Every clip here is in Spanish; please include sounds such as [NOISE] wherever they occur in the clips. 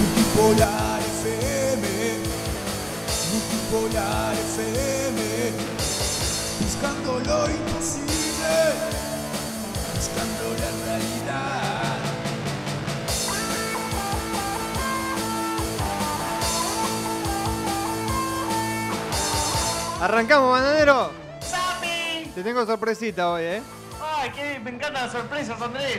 Multipolar FM, Multipolar FM, buscando lo imposible, buscando la realidad. Arrancamos, bananero. ¡Sapi! Te tengo sorpresita hoy, ¿eh? ¡Ay, qué! Me encantan las sorpresas, Andrés.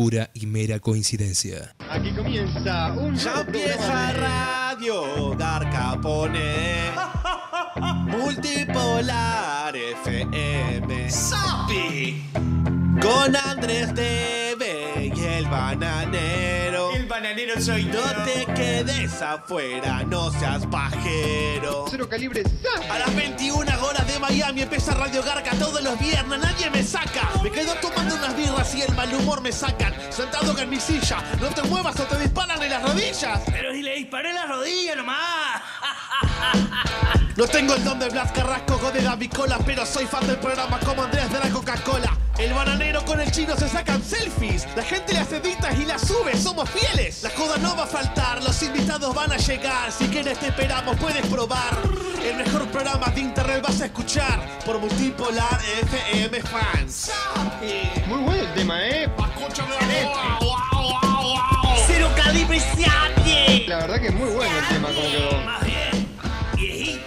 y mera coincidencia. Aquí comienza un Ya empieza Radio Dar Capone. Multipolar FM Sapi. Con Andrés Debe y el bananero bananero soy No te quedes afuera, no seas pajero Cero calibre a las 21 horas de Miami empieza Radio Garca todos los viernes, nadie me saca. Me quedo tomando unas birras y el mal humor me sacan. Sentado en mi silla, no te muevas o te disparan en las rodillas. Pero si le disparé en la rodilla nomás. No tengo el don de Blas Carrasco o de Gaby Cola, pero soy fan del programa como Andrés de la Coca-Cola. El bananero con el chino se sacan selfies. La gente las edita y las sube, somos fieles. La joda no va a faltar, los invitados van a llegar. Si quieres te esperamos, puedes probar. El mejor programa de internet vas a escuchar por Multipolar FM Fans. Muy bueno el tema, ¿eh? ¡Cero calibre! La verdad que es muy bueno el tema como quedó. Más bien,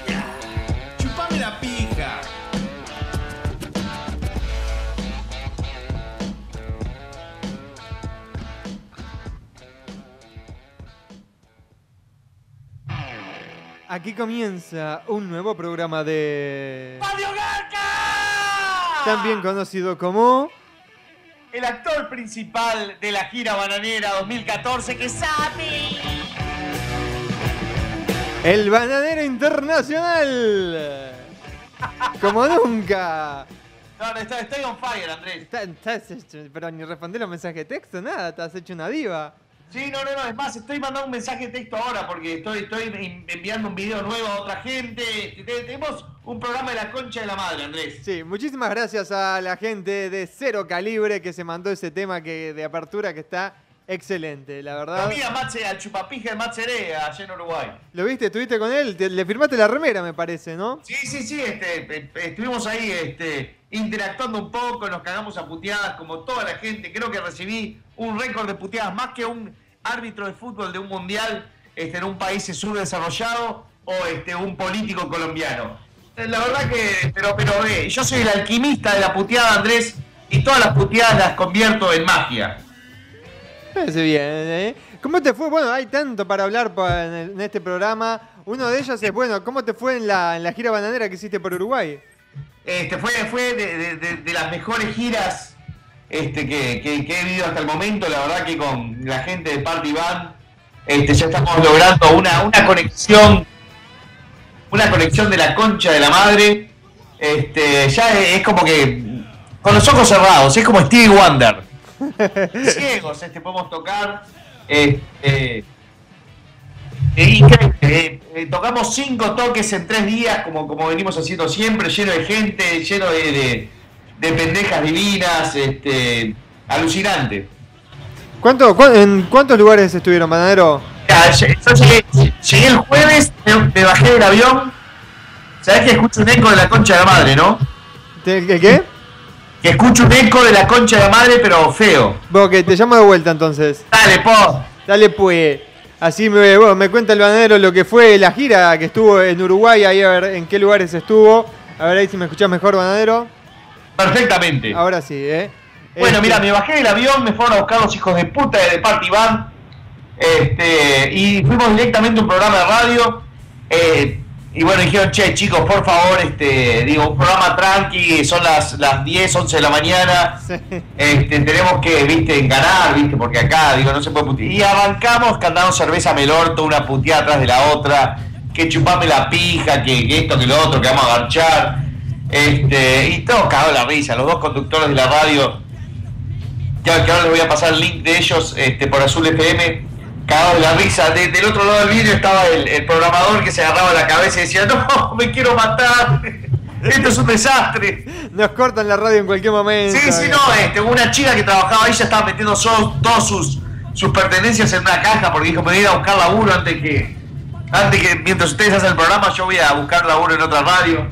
Aquí comienza un nuevo programa de... ¡Radio Garca! También conocido como... El actor principal de la gira bananera 2014 que sabe. El Bananero Internacional. Como nunca. No, no, estoy, estoy on fire, Andrés. Está- estás hecho- pero ni responder los mensajes de texto, nada, estás hecho una diva. Sí, no, no, no, es más, estoy mandando un mensaje de texto ahora porque estoy, estoy en- enviando un video nuevo a otra gente. Te- Tenemos un programa de la concha de la madre, Andrés. Sí, muchísimas gracias a la gente de Cero Calibre que se mandó ese tema que, de apertura que está excelente, la verdad. vi a Matze- al chupapija de Matzere allá en Uruguay. ¿Lo viste? ¿Estuviste con él? Te- le firmaste la remera, me parece, ¿no? Sí, sí, sí, este, eh, estuvimos ahí este, interactuando un poco, nos cagamos a puteadas como toda la gente. Creo que recibí un récord de puteadas más que un árbitro de fútbol de un mundial este, en un país subdesarrollado o este, un político colombiano. Eh, La verdad que, pero, pero eh, yo soy el alquimista de la puteada, Andrés, y todas las puteadas las convierto en magia. Parece bien, ¿eh? ¿Cómo te fue? Bueno, hay tanto para hablar en, este programa. Uno de ellos es, bueno, ¿cómo te fue en la, en la gira bananera que hiciste por Uruguay? Este, fue fue de, de- de- de las mejores giras este, que, que- he vivido hasta el momento. La verdad que con la gente de Party Band este, ya estamos logrando una, una conexión, una conexión de la concha de la madre. Este, ya es, como que con los ojos cerrados, es como Stevie Wonder. Ciegos, este, podemos tocar. Este, eh, eh, tocamos cinco toques en tres días, como, como venimos haciendo siempre, lleno de gente, lleno de- de pendejas divinas, este, alucinante. ¿Cuánto, cu- ¿En cuántos lugares estuvieron, lle- Yo llegué, llegué el jueves, me, me bajé del avión, sabés que escucho un eco de la concha de la madre, ¿no? ¿Te- ¿Qué? qué? Que escucho un eco de la concha de la madre, pero feo. Bueno, que te llamo de vuelta entonces. Dale, po. Dale pues. Así me, bueno, me cuenta el bananero lo que fue la gira que estuvo en Uruguay, ahí a ver en qué lugares estuvo. A ver ahí si me escuchás mejor, bananero. Perfectamente. Ahora sí, ¿eh? Bueno, Este, mira, me bajé del avión, me fueron a buscar los hijos de puta de Party Band. Este, y fuimos directamente a un programa de radio. Eh, y bueno, dijeron, che, chicos, por favor, este, digo, un programa tranqui, son las, las 10, 11 de la mañana, Sí. este, tenemos que, viste, ganar, viste, porque acá, digo, no se puede putear. Y arrancamos cantando cerveza melorto, una puteada atrás de la otra, que chupame la pija, que, que esto, que lo otro, que vamos a garchar. Este, y todo cagado la risa, los dos conductores de la radio, que, que ahora les voy a pasar el link de ellos este, por Azul FM, cagados de la risa. De- del otro lado del vídeo estaba el, el programador que se agarraba la cabeza y decía, no, [LAUGHS] me quiero matar, [LAUGHS] esto es un desastre. Nos cortan la radio en cualquier momento. Sí, sí, no, este, una chica que trabajaba ahí ya estaba metiendo so- todas sus, sus pertenencias en una caja porque dijo, me voy a ir a buscar laburo antes que, antes que, mientras ustedes hacen el programa, yo voy a buscar laburo en otra radio.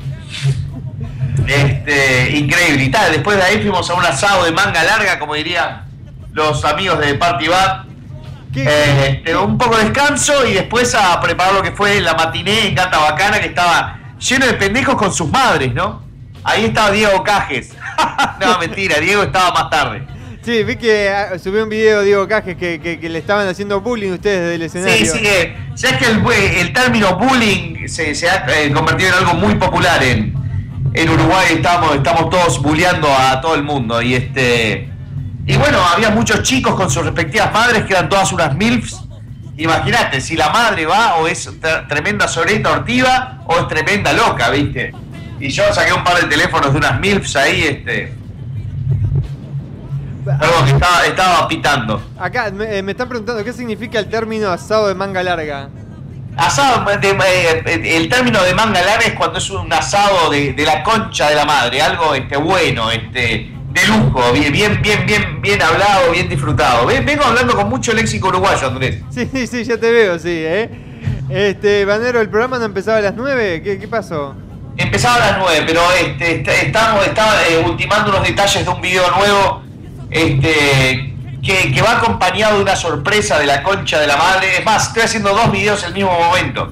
Este, increíble. Y tal, después de ahí fuimos a un asado de manga larga, como dirían los amigos de Party. ¿Qué- Eh, este, un poco de descanso y después a preparar lo que fue la matiné en Gata Bacana, que estaba lleno de pendejos con sus madres, ¿no? Ahí estaba Diego Cajes. [LAUGHS] no, mentira, Diego estaba más tarde. Sí, vi que ah, subió un video Diego Cajes que, que- que le estaban haciendo bullying ustedes desde el escenario. Sí, sí, eh, sabes que el, bu- el término bullying se, se ha eh, convertido en algo muy popular en, en Uruguay. Estamos, estamos todos bulleando a todo el mundo. Y este y bueno, había muchos chicos con sus respectivas madres que eran todas unas MILFs. Imagínate, si la madre va o es tre- tremenda soreta hortiva o es tremenda loca, ¿viste? Y yo saqué un par de teléfonos de unas MILFs ahí, este. Perdón, estaba, estaba pitando. Acá me, eh, me están preguntando qué significa el término asado de manga larga. Asado, de- el término de manga larga es cuando es un asado de, de la concha de la madre, algo este bueno, este de lujo, bien, bien, bien, bien, bien hablado, bien disfrutado. Ven- Vengo hablando con mucho léxico uruguayo, Andrés. Sí, sí, [LAUGHS] sí, ya te veo, sí, ¿eh? Este, Banero, ¿el programa no empezaba a las 9? ¿Qué, qué pasó? Empezaba a las 9, pero este, est- estamos, estaba eh, ultimando unos detalles de un video nuevo este, que, que va acompañado de una sorpresa de la concha de la madre. Es más, estoy haciendo dos videos en el mismo momento.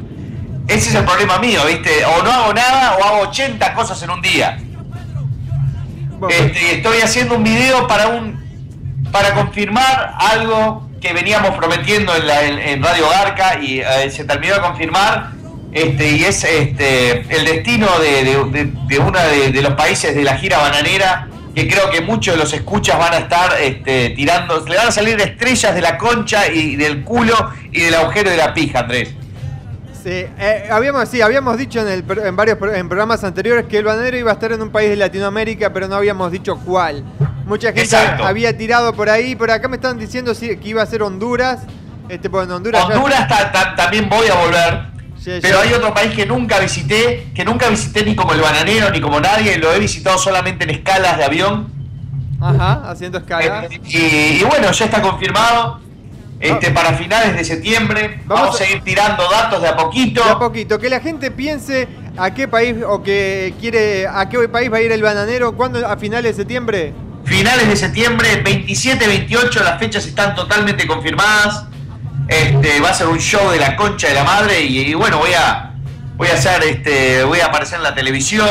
Ese es el problema mío, ¿viste? O no hago nada o hago 80 cosas en un día. Este, estoy haciendo un video para un para confirmar algo que veníamos prometiendo en, la- en- en Radio Garca y eh, se terminó de confirmar este y es este el destino de, de- de- de uno de, de los países de la gira bananera que creo que muchos de los escuchas van a estar este, tirando, le van a salir estrellas de la concha y del culo y del agujero de la pija, Andrés. sí, eh, habíamos, sí, habíamos dicho en, el, en varios en programas anteriores que el Banero iba a estar en un país de Latinoamérica, pero no habíamos dicho cuál. Mucha gente Exacto. había tirado por ahí, pero acá me están diciendo sí, que iba a ser Honduras. Este, pues en Honduras, ya- Honduras ta- ta- también voy a volver. Pero hay otro país que nunca visité, que nunca visité ni como el bananero ni como nadie, lo he visitado solamente en escalas de avión. Ajá, haciendo escala. Eh, y, y bueno, ya está confirmado. Este, para finales de septiembre Vamos vamos, a- a ir tirando datos de a poquito. De a poquito, que la gente piense a qué país o que quiere, a qué país va a ir el bananero, ¿cuándo? ¿A finales de septiembre? Finales de septiembre, 27, 28, las fechas están totalmente confirmadas. Este, va a ser un show de la concha de la madre y, y bueno, voy a voy a hacer este, voy a aparecer en la televisión,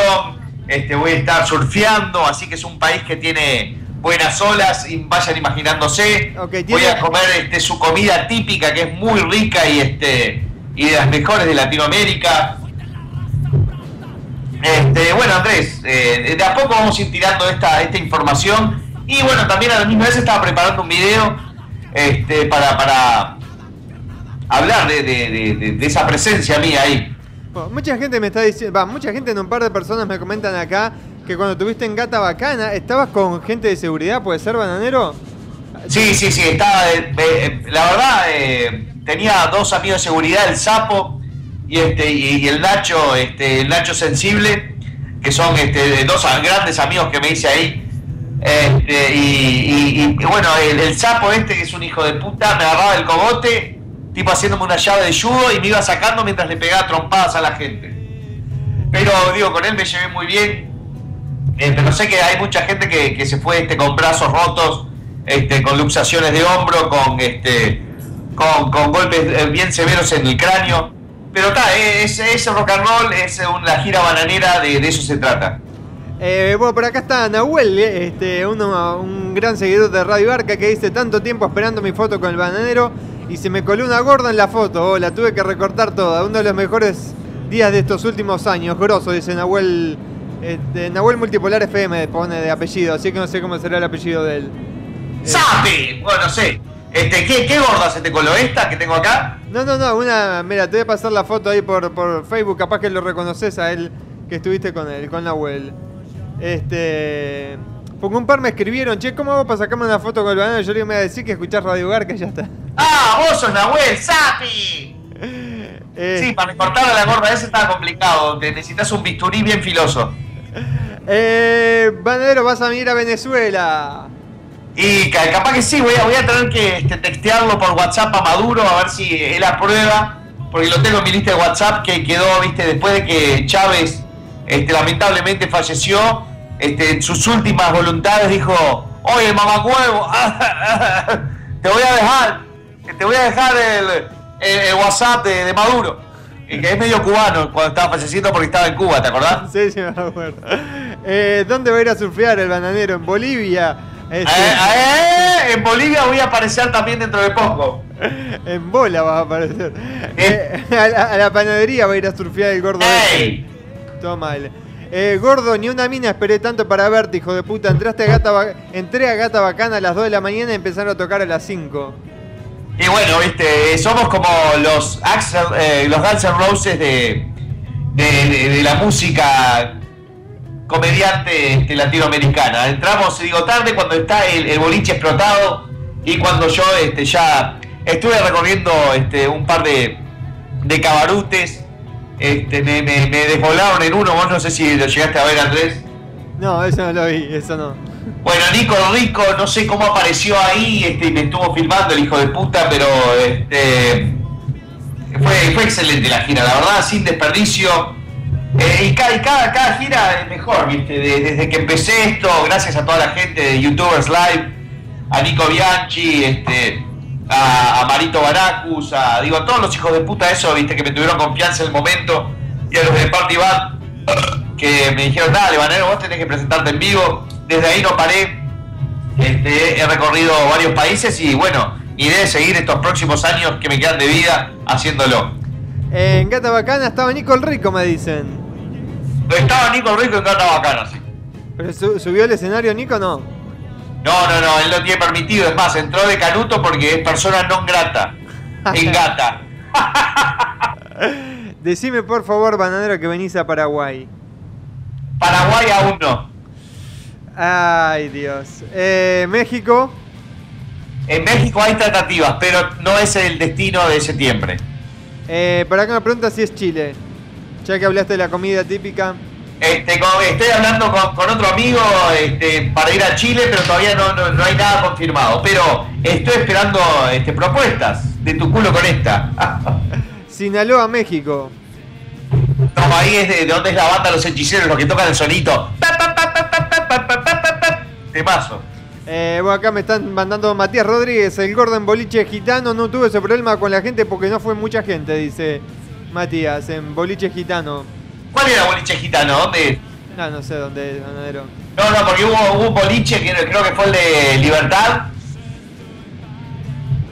este, voy a estar surfeando, así que es un país que tiene buenas olas y vayan imaginándose. Voy a comer este, su comida típica que es muy rica y este y de las mejores de Latinoamérica. Este, bueno, Andrés, eh, de a poco vamos a ir tirando esta, esta información. Y bueno, también a la misma vez estaba preparando un video este, para, para hablar de, de- de- esa presencia mía ahí. Bueno, mucha gente me está diciendo, va, mucha gente en un par de personas me comentan acá que cuando tuviste en Gata Bacana, ¿estabas con gente de seguridad? ¿Puede ser, bananero? Sí, sí, sí, estaba. eh, eh, la verdad, eh, tenía dos amigos de seguridad, el Sapo y este y, y el Nacho, este, el Nacho Sensible, que son este, dos grandes amigos que me hice ahí. Este, y, y- y- y bueno, el, el Sapo este, que es un hijo de puta, me agarraba el cogote, tipo haciéndome una llave de judo y me iba sacando mientras le pegaba trompadas a la gente. Pero digo, con él me llevé muy bien. Eh, pero sé que hay mucha gente que, se fue este, con brazos rotos, este, con luxaciones de hombro, con este, con, golpes eh, bien severos en el cráneo. Pero está, es, es rock and roll, es una gira bananera, de, eso se trata. Eh, bueno, por acá está Nahuel, eh, este, uno, un gran seguidor de Radio Arca que dice tanto tiempo esperando mi foto con el bananero y se me coló una gorda en la foto, oh, la tuve que recortar toda, uno de los mejores días de estos últimos años. Grosso, dice Nahuel. Este, Nahuel Multipolar FM pone de apellido, así que no sé cómo será el apellido de él. Eh, ¡Sapi! Bueno, no sé. Este, ¿qué, ¿Qué gorda se te coló esta que tengo acá? No, no, no, una. Mira, te voy a pasar la foto ahí por, por Facebook, capaz que lo reconoces a él que estuviste con él, con Nahuel. Este. Porque un par me escribieron, che, ¿cómo hago para sacarme una foto con el banano? Yo le iba a decir que escuchás Radio Gar, que ya está. ¡Ah, vos sos Nahuel! ¡Sapi! [LAUGHS] Eh, Sí, para cortarle la gorda esa estaba complicado. Te necesitas un bisturí bien filoso. [LAUGHS] eh, Banadero, vas a venir a Venezuela. Y ca- capaz que sí, voy a, voy a tener que este, textearlo por WhatsApp a Maduro a ver si él aprueba, porque lo tengo en mi lista de WhatsApp que quedó, viste, después de que Chávez este, lamentablemente falleció, este, en sus últimas voluntades dijo, oye mamacuevo, [LAUGHS] te voy a dejar, te voy a dejar el, el- el WhatsApp de, de Maduro, que es medio cubano cuando estaba falleciendo porque estaba en Cuba, ¿te acordás? Sí, sí, me acuerdo. Eh, ¿Dónde va a ir a surfear el bananero? ¿En Bolivia? Este, Eh, eh, en Bolivia voy a aparecer también dentro de poco. [LAUGHS] En bola va a aparecer. [LAUGHS] A, la, a la panadería va a ir a surfear el gordo. ¡Ey! Toma el. Eh, gordo, ni una mina esperé tanto para verte, hijo de puta. Entraste a Gata Entré a Gata Bacana a las 2 de la mañana y empezaron a tocar a las 5. Y bueno, viste, somos como los Axel, eh, los Guns N' Roses de, la música comediante este, latinoamericana. Entramos, digo, tarde cuando está el, el boliche explotado y cuando yo este, ya estuve recorriendo este, un par de cabarutes, este, me, me, me desvolaron en uno, vos no sé si lo llegaste a ver Andrés. No, eso no lo vi, eso no. Bueno, Nico Rico, no sé cómo apareció ahí, este, y me estuvo filmando el hijo de puta, pero este fue, fue excelente la gira, la verdad, sin desperdicio. Eh, y, ca- y cada, cada gira es mejor, ¿viste? De- desde que empecé esto, gracias a toda la gente de YouTubers Live, a Nico Bianchi, este, a, a Marito Baracus, a, digo, a todos los hijos de puta eso, ¿viste? Que me tuvieron confianza en el momento, y a los de Party Band, que me dijeron, dale, Banero, vos tenés que presentarte en vivo. Desde ahí no paré, este, he recorrido varios países y bueno, mi idea es seguir estos próximos años que me quedan de vida haciéndolo. En Gata Bacana estaba Nico el Rico, me dicen. Estaba Nico Rico en Gata Bacana, sí. ¿Pero su- subió al escenario Nico no? No, no, no, él no tiene permitido, es más, entró de canuto porque es persona non grata. [LAUGHS] En gata. [LAUGHS] Decime por favor, bananero, que venís a Paraguay. Paraguay aún no. Ay, Dios. Eh, México. En México hay tratativas, pero no es el destino de septiembre. Eh, para acá me pregunta si es Chile. Ya que hablaste de la comida típica. Este, con- estoy hablando con, con otro amigo este, para ir a Chile, pero todavía no, no, no hay nada confirmado. Pero estoy esperando este, propuestas de tu culo con esta. [LAUGHS] Sinaloa, México. Ahí es de, de donde es la banda Los Hechiceros, los que tocan el sonito. Temazo. Eh, bueno, acá me están mandando Matías Rodríguez, el gordo en boliche gitano. No tuve ese problema con la gente porque no fue mucha gente, dice Matías, en boliche gitano. ¿Cuál era boliche gitano? ¿Dónde? No, no sé dónde ganadero. No, no, porque hubo, hubo un boliche que creo que fue el de Libertad.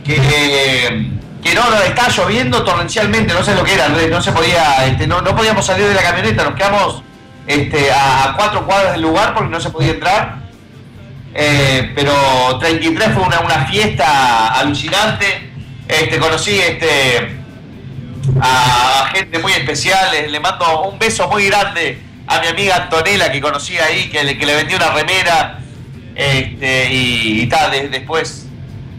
Que, que no, no, estaba lloviendo torrencialmente, no sé lo que era, no se podía, este, no, no podíamos salir de la camioneta, nos quedamos este, a, a cuatro cuadras del lugar porque no se podía entrar. Eh, pero 33 fue una, una fiesta alucinante. Este, conocí este, a, gente muy especial. Le, mando un beso muy grande a mi amiga Antonella que conocí ahí, que le, que le vendí una remera. Este, y, y tal, de- después,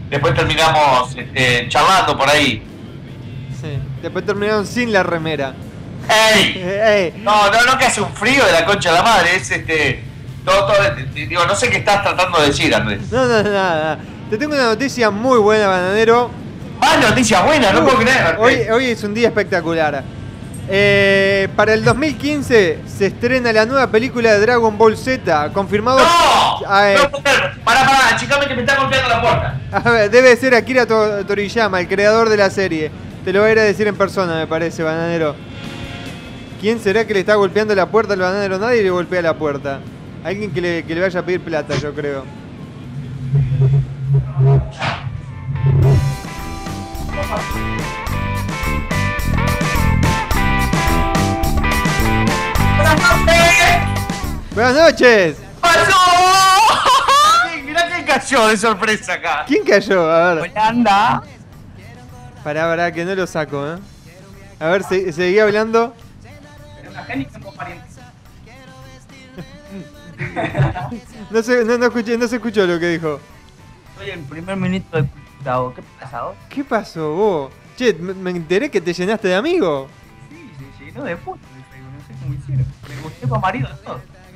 después terminamos este, charlando por ahí. Sí. Después terminaron sin la remera. [LAUGHS] ¡Ey! No, no, no, que hace un frío de la concha de la madre. Es este. Todo, todo, digo, no sé qué estás tratando de decir, Andrés. No, no, nada. Te tengo una noticia muy buena, bananero. Más noticias buenas, no puedo creer. Hoy, hoy es un día espectacular. Eh, para el 2015 se estrena la nueva película de Dragon Ball Z, confirmado. ¡No! Ah, eh, No. Pará, pará, chicame que me está golpeando la puerta. [LAUGHS] a ver, debe ser Akira To- Toriyama, el creador de la serie. Te lo voy a ir a decir en persona, me parece, bananero. ¿Quién será que le está golpeando la puerta al bananero? Nadie le golpea la puerta. Alguien que le, que le vaya a pedir plata, yo creo. Buenas noches. ¡Pasó! Mirá quién cayó de sorpresa acá. ¿Quién cayó? A ver. Holanda. Pará, pará, que no lo saco, ¿eh? A ver, se, seguí hablando. [LAUGHS] No, se, no, no se escuchó lo que dijo. Soy el primer ministro de ¿Qué pasa vos? ¿Qué pasó vos? Che, me, me enteré que te llenaste de amigos. Sí, se llenó de puto de Facebook, no sé cómo hicieron. Me gusté para marido.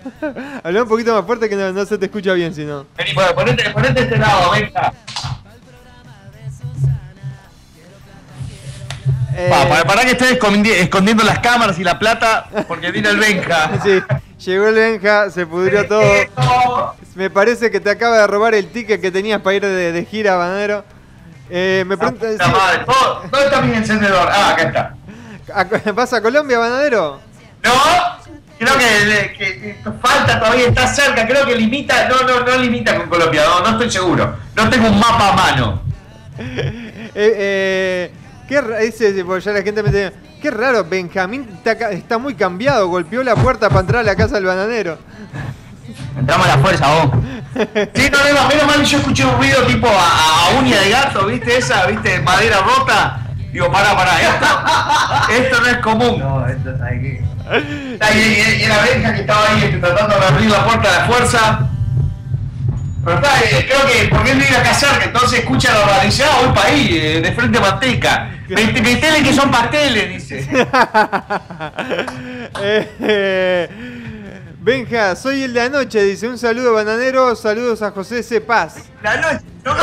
[LAUGHS] Habla un poquito más fuerte que no, no se te escucha bien, si no. Vení, bueno, ponete, ponete este lado, venga. Eh, Pa, para, para que esté escondi- escondiendo las cámaras y la plata, porque viene el Benja. [LAUGHS] Sí, llegó el Benja, se pudrió todo. Me parece que te acaba de robar el ticket que tenías para ir de, de gira, Banadero. Eh, me pregunta, madre. Oh, ¿Dónde está mi encendedor? Ah, acá está. ¿a- ¿vas a Colombia, Banadero? No, creo que, que- que falta todavía, está cerca, creo que limita, no, no, no limita con Colombia, no, no estoy seguro. No tengo un mapa a mano. [LAUGHS] Eh, eh, qué porque ya la gente me dice, qué raro, Benjamín está, está muy cambiado, golpeó la puerta para entrar a la casa del bananero. Entramos a la fuerza, vos. Sí, no, no, menos mal yo escuché un ruido tipo a, a uña de gato, ¿viste? Esa, ¿viste? Madera rota. Digo, pará, pará, esto, esto no es común. No, esto es aquí. Está, y, y- y era Benja que estaba ahí este, tratando de abrir la puerta a la fuerza. Pero está, eh, creo que porque él vive acá cerca, entonces escucha la ah, voy para ahí, eh, de frente a manteca. Met- Metele que son pasteles, dice. [LAUGHS] Eh, eh, Benja, soy el de anoche, dice un saludo bananero, saludos a José C. Paz. La noche, no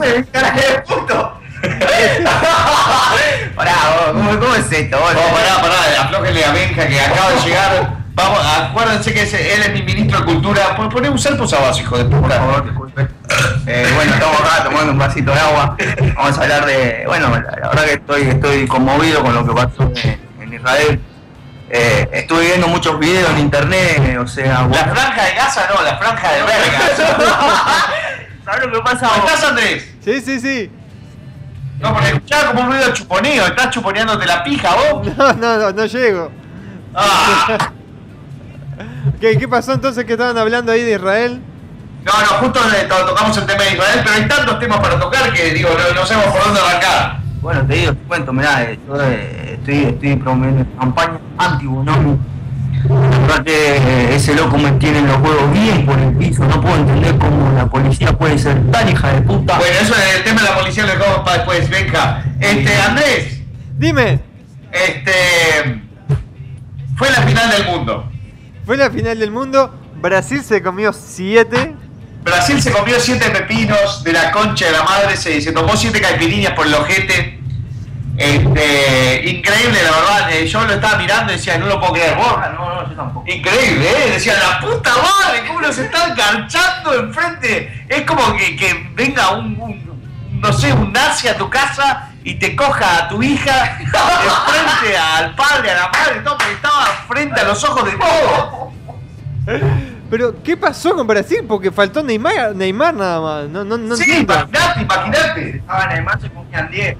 me [LAUGHS] cara de puto. [LAUGHS] Pará, vos, ¿cómo, cómo es esto? Vos? No, pará, pará, aflójenle a Benja que acaba de [LAUGHS] llegar. Vamos, acuérdense que ese- él es mi ministro de cultura. Pon- Poné un salpo abajo, hijo de Por puta. favor, disculpe. Eh, bueno, estamos acá tomando un vasito de agua. Vamos a hablar de. Bueno, la, la verdad que estoy, estoy conmovido con lo que pasó en, en Israel. Eh, estuve viendo muchos videos en internet, o sea. La bueno, franja de Gaza no, la franja de verga. [LAUGHS] ¿Sabes lo que pasa? ¿Cómo estás, Andrés? Sí, sí, sí. No, porque escuchaba como un ruido de chuponeo. ¿Estás chuponeándote la pija vos? [LAUGHS] No, no, no, no llego. Ah. [LAUGHS] ¿Qué, ¿Qué pasó entonces que estaban hablando ahí de Israel? No, no, justo tocamos el tema de Israel, pero hay tantos temas para tocar que digo, no, no sabemos por dónde arrancar. Bueno, te digo, te cuento, mirá, eh, yo eh, estoy, estoy promoviendo una campaña anti-bonomi. La verdad que eh, ese loco me tiene los huevos bien por el piso, no puedo entender cómo la policía puede ser tan hija de puta. Bueno, eso es el tema de la policía lo dejamos para después, venga. Este, Andrés, Dime, este. Fue la final del mundo. fue la final del mundo, Brasil se comió 7. Brasil se comió siete pepinos de la concha de la madre, se, se tomó siete caipirinhas por el ojete. Este, increíble, la verdad. eh, Yo lo estaba mirando y decía, no lo puedo creer. ¿Vos? Ah, no, no, yo tampoco. Increíble, ¿eh? Decía, la puta madre, cómo nos están garchando enfrente. Es como que, que venga un, un- no sé, un nazi a tu casa y te coja a tu hija enfrente al padre, a la madre, todo, porque estaba frente a los ojos de [LAUGHS] todos. Pero, ¿qué pasó con Brasil? Porque faltó Neymar, Neymar nada más. No, no, no sí, entiendo. imagínate, imagínate. Estaban además se comían 10.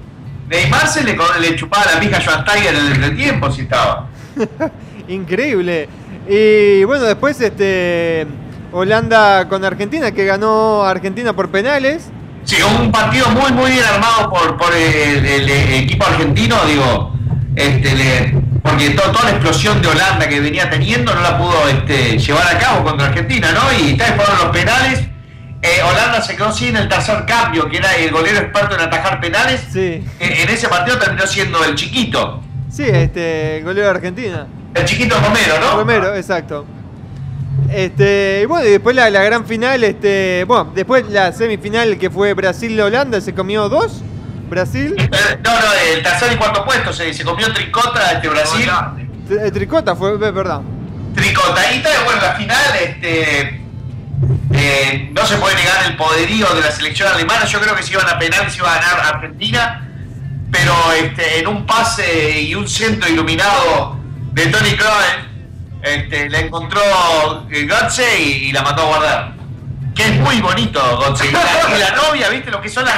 Neymar se le, le chupaba la pija a Joan Tiger en el tiempo si estaba. [LAUGHS] Increíble. Y bueno, después este Holanda con Argentina, que ganó Argentina por penales. Sí, un partido muy, muy bien armado por, por el, el- el equipo argentino, digo, este, le- porque to- toda la explosión de Holanda que venía teniendo no la pudo este, llevar a cabo contra Argentina, ¿no? Y tal fueron los penales. Eh, Holanda se quedó sin el tercer cambio, que era el golero experto en atajar penales. Sí, Eh, en ese partido terminó siendo el chiquito, sí, este, el golero de Argentina. el chiquito Romero, ¿no? Romero, exacto. Este, y bueno, y después la, la gran final, este, bueno, después la semifinal que fue Brasil-Holanda, se comió dos. Brasil, Eh, No, no, el tercer y cuarto puesto se, se comió Tricota este Brasil. Tri- Tricota fue, es verdad. Tricota. Y tal, bueno, la final, este. eh, no se puede negar el poderío de la selección alemana. Yo creo que si iban a penal se iba a ganar Argentina. Pero este, en un pase y un centro iluminado de Tony Kroos, este, le encontró eh, Götze y, y la mandó a guardar. Que es muy bonito, Götze. Y la, novia, ¿viste? Lo que son las,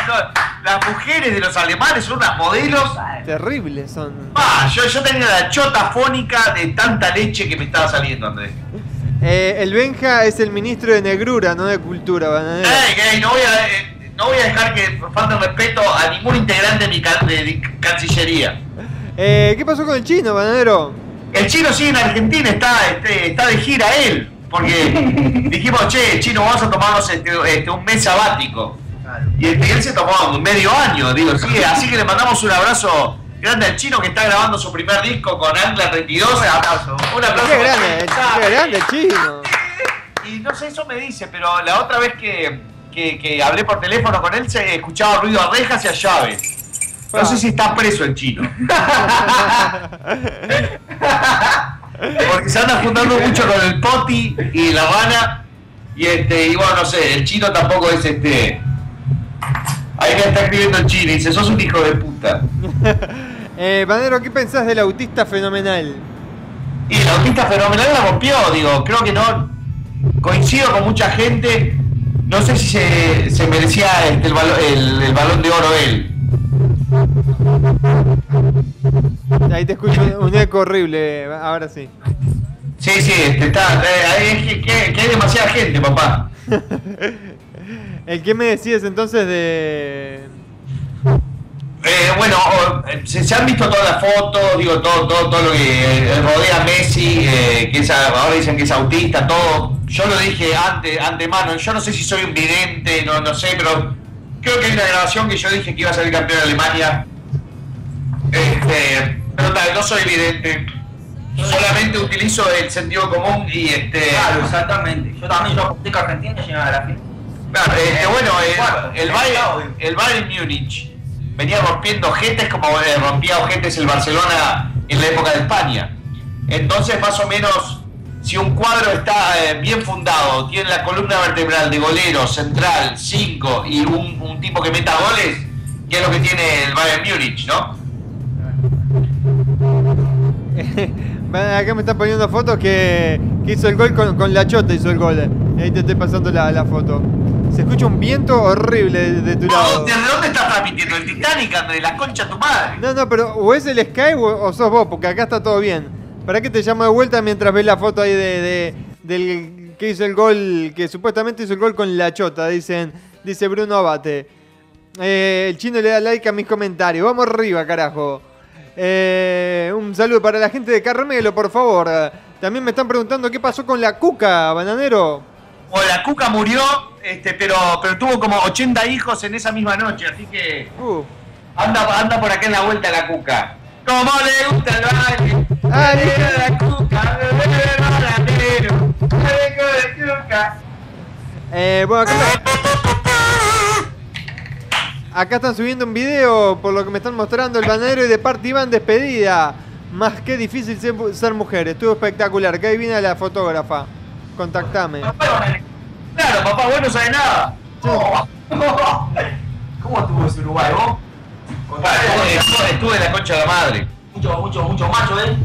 las mujeres de los alemanes, son unas modelos. Terribles son. Ah, yo, yo tenía la chota fónica de tanta leche que me estaba saliendo, Andrés. Eh, el Benja es el ministro de Negrura, no de Cultura, bananero. Ey, ey, no, voy a, eh, no voy a dejar que falte respeto a ningún integrante de mi, can- de Cancillería. Eh, ¿Qué pasó con el chino, bananero? El chino sigue en Argentina, está, este, está de gira él. Porque [LAUGHS] dijimos, che, chino, vamos a tomarnos este, este, un mes sabático. Y este, él se tomó medio año, digo, sí, [LAUGHS] así que le mandamos un abrazo grande al chino que está grabando su primer disco con Ancla 32. Un aplauso. Un aplauso. Qué grande, qué grande el chino. Y no sé, eso me dice, pero la otra vez que, que, que hablé por teléfono con él se escuchaba ruido a rejas y a llaves. No sé si está preso el chino. [LAUGHS] Porque se anda juntando mucho con el poti y la Habana. Y este, y bueno, no sé, el chino tampoco es este. Ahí me está escribiendo el chino y dice, sos un hijo de puta. [LAUGHS] Eh, bananero, ¿qué pensás del autista fenomenal? Y el autista fenomenal la rompió, digo, creo que no. Coincido con mucha gente. No sé si se, se merecía este, el, el- el balón de oro él. Ahí te escucho un, eco horrible, ahora sí. Sí, sí, está, ahí es que, que- hay demasiada gente, papá. [LAUGHS] ¿El qué me decías entonces de...? Eh, bueno, eh, se, se han visto todas las fotos, digo, todo, todo, todo lo que eh, rodea a Messi, eh, que es, ahora dicen que es autista, todo. Yo lo dije ante, antemano, yo no sé si soy un vidente, no, no sé, pero creo que hay una grabación que yo dije que iba a ser campeón de Alemania. Este, pero tal, no soy vidente. Solamente utilizo el sentido común y este. Claro, exactamente. Yo también, yo aposté que Argentina llegaba a la final. Claro, este, bueno, Bueno, el, el, el Bayern, el Bayern Múnich venía rompiendo ojetes como eh, rompía ojetes el Barcelona en la época de España. Entonces, más o menos, si un cuadro está eh, bien fundado, tiene la columna vertebral de golero, central, 5 y un, un tipo que meta goles, que es lo que tiene el Bayern Múnich, ¿no? [LAUGHS] Acá me están poniendo fotos que, que hizo el gol con, con la chota, hizo el gol. Ahí te estoy pasando la, la foto. Se escucha un viento horrible de, de tu lado. ¿Desde dónde estás transmitiendo? ¿El Titanic? ¿De la concha de tu madre? No, no, pero o es el Sky o, o sos vos, porque acá está todo bien. ¿Para qué te llamo de vuelta mientras ves la foto ahí de, de- del que hizo el gol, que supuestamente hizo el gol con la chota? Dicen, dice Bruno Abate. Eh, el chino le da like a mis comentarios. Vamos arriba, carajo. Eh, un saludo para la gente de Carmelo, por favor. También me están preguntando qué pasó con la cuca, bananero. O la Cuca murió, este, pero, pero tuvo como 80 hijos en esa misma noche, así que Uh. anda, anda por acá en la vuelta la Cuca. Como le gusta el baile, le gusta la Cuca, el bananero, gusta la Cuca. Eh, bueno, acá, acá están subiendo un video, por lo que me están mostrando, el bananero y de parte Iván despedida. Más que difícil ser, ser mujer, estuvo espectacular. Que ahí viene la fotógrafa. Contactame. Claro, papá, vos no sabés nada. [LAUGHS] ¿Cómo estuvo ese Uruguay, vos? Estuve, estuve en la concha de la madre. Mucho, mucho, mucho macho, ¿eh?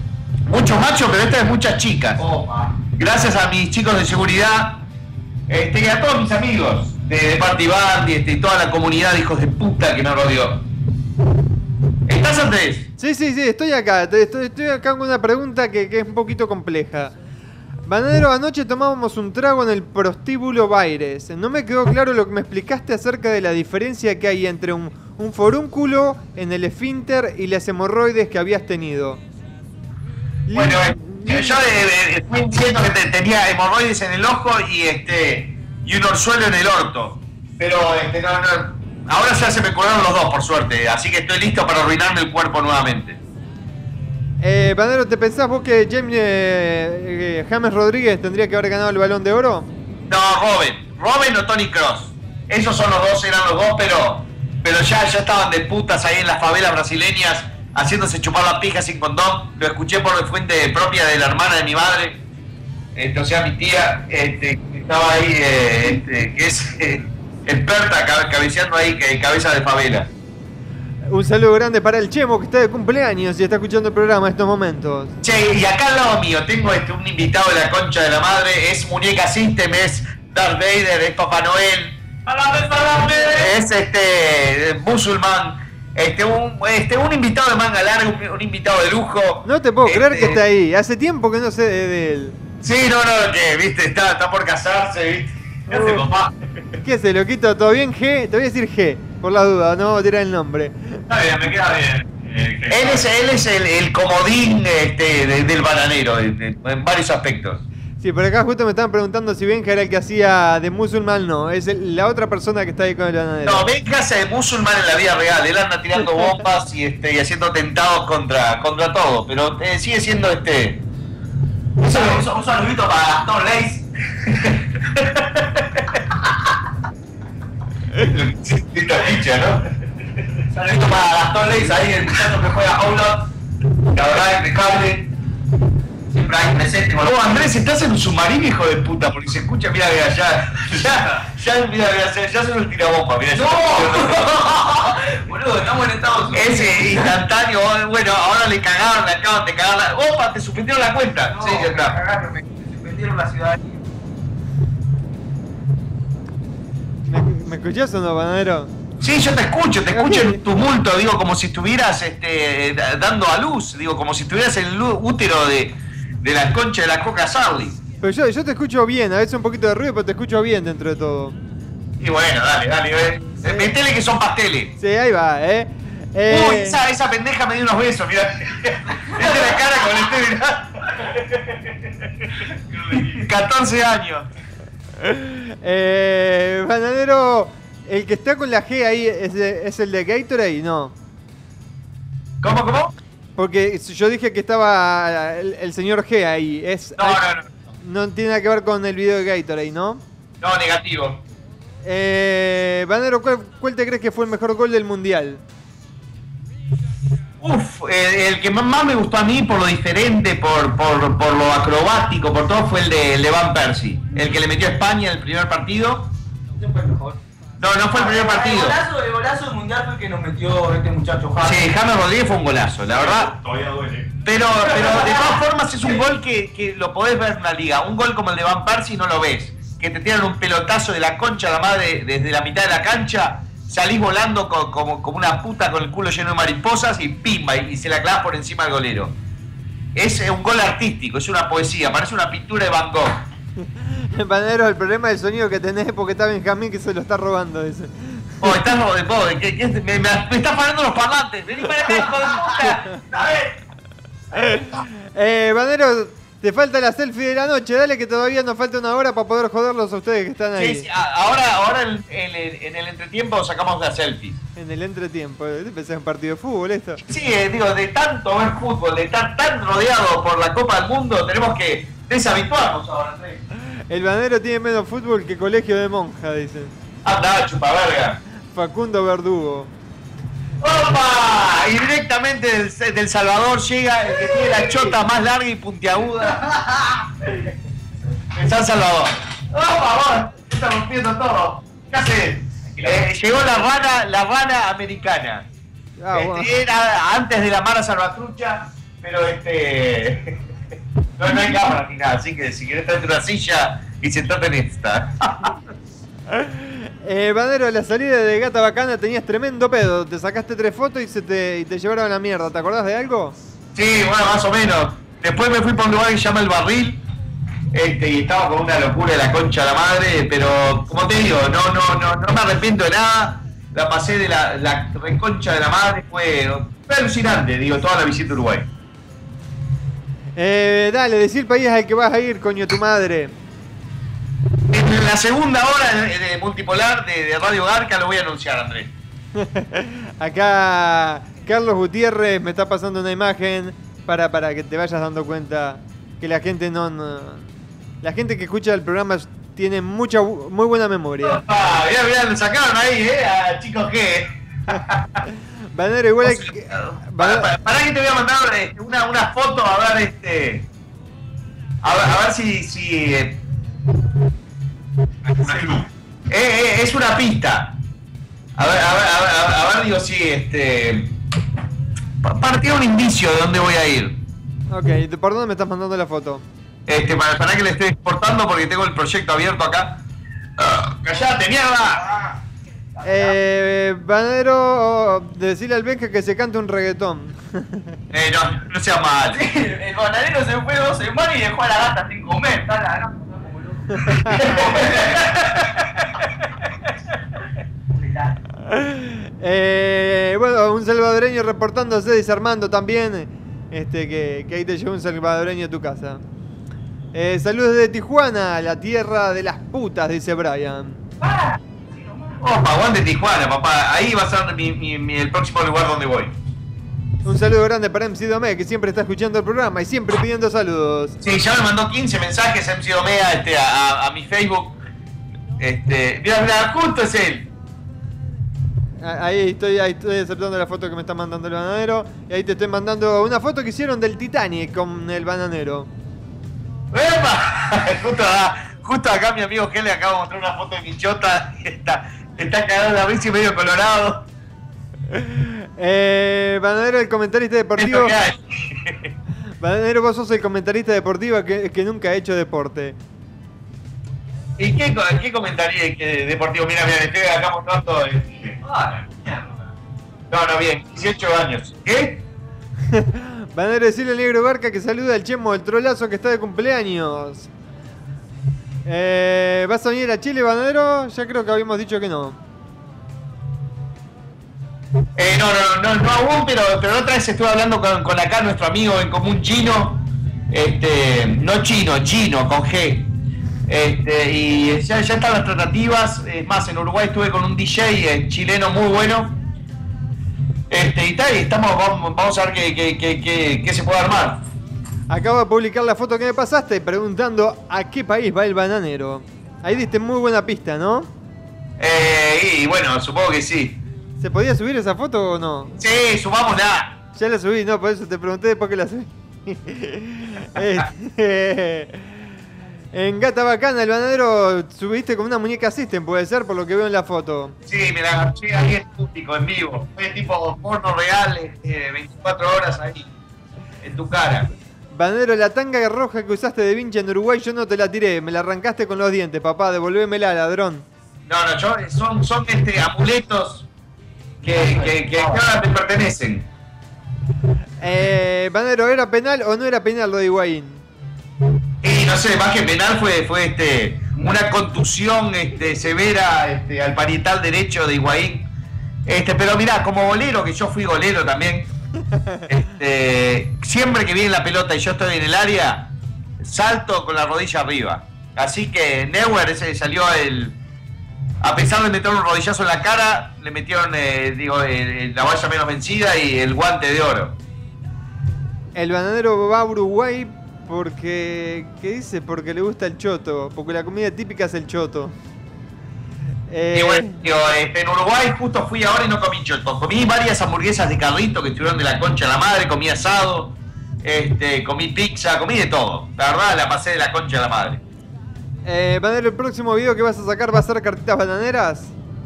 Muchos machos, pero esta vez muchas chicas. Opa. Gracias a mis chicos de seguridad este, y a todos mis amigos de, de Party Band y, este, y toda la comunidad de hijos de puta que me rodeó. ¿Estás Andrés? Sí, sí, sí, estoy acá. Estoy, estoy acá con una pregunta que, que es un poquito compleja. Bananero, anoche tomábamos un trago en el prostíbulo Baires. No me quedó claro lo que me explicaste acerca de la diferencia que hay entre un, un forúnculo en el esfínter y las hemorroides que habías tenido. Bueno, eh, yo eh, eh, fui diciendo que te- tenía hemorroides en el ojo y este y un orzuelo en el orto. Pero este, no, no, ahora ya se me curaron los dos, por suerte. Así que estoy listo para arruinarme el cuerpo nuevamente. Eh, ¿te pensás vos que James eh, eh, James Rodríguez tendría que haber ganado el balón de oro? No, Robin. Robin o Tony Cross. Esos son los dos, eran los dos, pero, pero ya, ya estaban de putas ahí en las favelas brasileñas haciéndose chupar la pija sin condón. Lo escuché por fuente propia de la hermana de mi madre, este, o sea, mi tía, este, que estaba ahí, eh, este, que es eh, experta cabe- cabeceando ahí, que cabeza de favela. Un saludo grande para el Chemo que está de cumpleaños y está escuchando el programa en estos momentos. Che, y acá al lado mío tengo este, un invitado de la concha de la madre, es Muñeca System, es Darth Vader, es Papá Noel, es este musulmán, este un, este un invitado de manga larga, un, un invitado de lujo. No te puedo creer que está ahí. Hace tiempo que no sé de, de él. Sí, no, no, que, viste, está, está por casarse, viste. ¿Qué hace, Uh. papá? ¿Qué hace, loquito? ¿Todo bien, G? Te voy a decir G, por la duda, no vamos a tirar el nombre. Está bien, me queda bien. Eh, Él es, él es el, el comodín este, de- del bananero, en varios aspectos. Sí, por acá justo me estaban preguntando si Benja era el que hacía de musulmán, no, es el- la otra persona que está ahí con el bananero. No, Benja hace de musulmán en la vida real. Él anda tirando bombas y, este, y haciendo atentados contra, contra todo. Pero eh, sigue siendo este. Un saludo- un, un saludito para Gastón Leis. [LAUGHS] Esta ficha, ¿no? Un saludito para Gastón Leis, ahí el muchacho que juega Outlaw. La verdad, impecable. Presente los Oh, Andrés, estás en un submarino, hijo de puta, porque se escucha, mira, mira, ya, ya, ya, mira, mira, ya, se nos tira bomba, mira. ya- ¡No! [LAUGHS] Boludo, estamos en Estados Unidos. Ese instantáneo, bueno, ahora le cagaron, le acaban de cagar la... ¡Opa! Te suspendieron la cuenta. No, sí, ya está. cagaron, me suspendieron la ciudadanía. ¿Me, me escuchás o no, bananero? Sí, yo te escucho, te escucho en tumulto, digo, como si estuvieras este, da- dando a luz, digo, como si estuvieras en el útero de, de la concha de la coca Sarli. Pero yo, yo te escucho bien, a veces un poquito de ruido, pero te escucho bien dentro de todo. Y bueno, dale, dale, eh. Eh, metele que son pasteles. Sí, ahí va, ¿eh? Eh, Uy, esa, esa pendeja me dio unos besos, mirá. [LAUGHS] Vete la cara con este mirá. 14 años. eh, bananero, el que está con la G ahí es, de- es el de Gatorade, no. ¿Cómo, cómo? Porque yo dije que estaba el, el señor G ahí. Es, No, no, no. no tiene nada que ver con el video de Gatorade, ¿no? No, negativo. Eh, Banero, ¿cuál, cuál te crees que fue el mejor gol del mundial? Uf, eh, el que más me gustó a mí por lo diferente, por, por, por lo acrobático, por todo, fue el de, el de Van Persie. El que le metió a España en el primer partido. Ese fue el mejor. No, no fue el primer El partido. golazo, el golazo del mundial fue el que nos metió este muchacho James. Sí, James Rodríguez fue un golazo, la verdad. Todavía duele. Pero, pero [LAUGHS] de todas formas es un gol que, que lo podés ver en la liga. Un gol como el de Van Persie no lo ves. Que te tiran un pelotazo de la concha la madre desde la mitad de la cancha, salís volando co- como, como una puta con el culo lleno de mariposas y pimba, y, y se la clavas por encima del golero. Es un gol artístico, es una poesía, parece una pintura de Van Gogh. [LAUGHS] Banero, el problema del sonido que tenés es porque está Benjamín que se lo está robando, dice. Oh, estás pobre, ¿qué- qué es? me, me, me está fallando los parlantes. Vení para acá, hijo de puta. [LAUGHS] A ver. Eh, Banero, te falta la selfie de la noche, dale que todavía nos falta una hora para poder joderlos a ustedes que están ahí. Sí, sí, ahora, ahora en, en el- en el entretiempo sacamos la selfie. En el entretiempo, eh, pensé en un partido de fútbol esto. Sí, eh, digo, de tanto ver fútbol, de estar tan rodeado por la Copa del Mundo, tenemos que deshabituarnos ahora, Andrés. El Banero tiene menos fútbol que colegio de monja, dicen. Anda, chupaverga. Facundo Verdugo. ¡Opa! Y directamente del, del Salvador llega el que tiene la chota más larga y puntiaguda. El San Salvador. ¡Opa! vos! Está rompiendo todo. ¿Qué haces? Eh, llegó la rana, la rana americana. Ah, Este, bueno. Era antes de la Mara Salvatrucha, pero este. [LAUGHS] No, no hay cámara ni nada, así que si querés traerte una silla y sentate en esta. [LAUGHS] Eh, Banero, la salida de Gata Bacana tenías tremendo pedo. Te sacaste tres fotos y, se te, y te llevaron a la mierda. ¿Te acordás de algo? Sí, bueno, más o menos. Después me fui por un lugar que se llama El Barril. Este, y estaba con una locura de la concha de la madre, pero como te digo, no, no, no, no me arrepiento de nada. La pasé de la, la reconcha de la madre, fue, fue alucinante, digo, toda la visita a Uruguay. Eh, dale, decí el país al que vas a ir, coño, tu madre. En la segunda hora de, de Multipolar de, de Radio Garca lo voy a anunciar, Andrés. [LAUGHS] Acá Carlos Gutiérrez me está pasando una imagen para, para que te vayas dando cuenta que la gente no, no- la gente que escucha el programa tiene mucha muy buena memoria. Ah, mirá, mirá, lo sacaron ahí, eh, a chicos G. [LAUGHS] Banero, igual hay que- Para, para- para que te voy a mandar este, una, una foto a ver este. A ver, a ver si. si eh. Eh, eh, es una pista. A ver, a ver, a ver, a ver, a ver, digo si este. pa- Para tirar un indicio de dónde voy a ir. Ok, ¿de- ¿por dónde me estás mandando la foto? Este, para, para que le estoy exportando porque tengo el proyecto abierto acá. Ah, ¡Callate, mierda! Eh, Banadero, decirle al Benja que se cante un reggaetón. Eh, no, no sea mal. El bananero se fue dos semanas y dejó a la gata sin comer. Está la gran puta como loco. [LAUGHS] Eh, bueno, un salvadoreño reportándose, desarmando también. Este, que, que ahí te llevó un salvadoreño a tu casa. Eh, saludos de Tijuana, la tierra de las putas, dice Brian. Opa, aguante Tijuana, papá. Ahí va a ser mi- mi- mi- el próximo lugar donde voy. Un saludo grande para MC Domé, que siempre está escuchando el programa y siempre pidiendo saludos. Sí, ya me mandó 15 mensajes MC Domea este, a, a- a mi Facebook. Este, mira, mira, justo es él. Ah, Ahí estoy, ahí estoy aceptando la foto que me está mandando el bananero. Y ahí te estoy mandando una foto que hicieron del Titanic con el bananero. ¡Epa! [LAUGHS] justo, a- justo acá mi amigo Gel le acaba de mostrar una foto de mi chota. Está, está cagado la y medio colorado. [LAUGHS] Eh, bananero, el comentarista deportivo. [LAUGHS] Bananero, vos sos el comentarista deportivo que, que nunca ha hecho deporte. ¿Y qué, qué comentaría que deportivo? Mira, mira, estoy acá mostrando. Ah. No, no, bien, 18 años. ¿Qué? [LAUGHS] Bananero, decirle al negro Barca que saluda al chemo del trolazo que está de cumpleaños. Eh, ¿Vas a venir a Chile, Bananero? Ya creo que habíamos dicho que no. Eh, no, no, no, no aún, pero, pero la otra vez estuve hablando con, con acá nuestro amigo en común chino. Este, no chino, chino, con G. Este, y ya, ya están las tratativas. Es más, en Uruguay estuve con un DJ eh, chileno muy bueno. Este, y tal, y estamos, vamos, vamos a ver qué, qué, qué, qué- qué se puede armar. Acabo de publicar la foto que me pasaste preguntando a qué país va el bananero. Ahí diste muy buena pista, ¿no? Eh, y bueno, supongo que sí. ¿Se podía subir esa foto o no? Sí, subámosla. Ya la subí, no, por eso te pregunté después que la subí. [LAUGHS] Este, en Gata Bacana, el bananero subiste con una muñeca System, puede ser, por lo que veo en la foto. Sí, me la agarré ahí en público, en vivo. Fue tipo porno real, este, 24 horas ahí, en tu cara. Bananero, la tanga roja que usaste de Vinci en Uruguay, yo no te la tiré, me la arrancaste con los dientes, papá, devolvémela, ladrón. No, no, yo, son, son este, amuletos que, que, que ahora te pertenecen. Eh, Bananero, ¿era penal o no era penal lo de Higuaín? Y no sé, más que penal fue, fue este, una contusión este, severa este, al parietal derecho de Higuaín. Este, pero mirá, como golero, que yo fui golero también, [LAUGHS] este, siempre que viene la pelota y yo estoy en el área, salto con la rodilla arriba. Así que Neuer ese salió el. A pesar de meter un rodillazo en la cara, le metieron eh, digo, el- el- la valla menos vencida y el guante de oro. El bananero va a Uruguay porque. ¿Qué dice? Porque le gusta el choto. Porque la comida típica es el choto. Eh, Y bueno, digo, este, en Uruguay justo fui ahora y no comí choto. Comí varias hamburguesas de carrito que estuvieron de la concha de la madre, comí asado, este, comí pizza, comí de todo. La verdad la pasé de la concha de la madre. Eh, bananero, el próximo video que vas a sacar va a ser cartitas bananeras.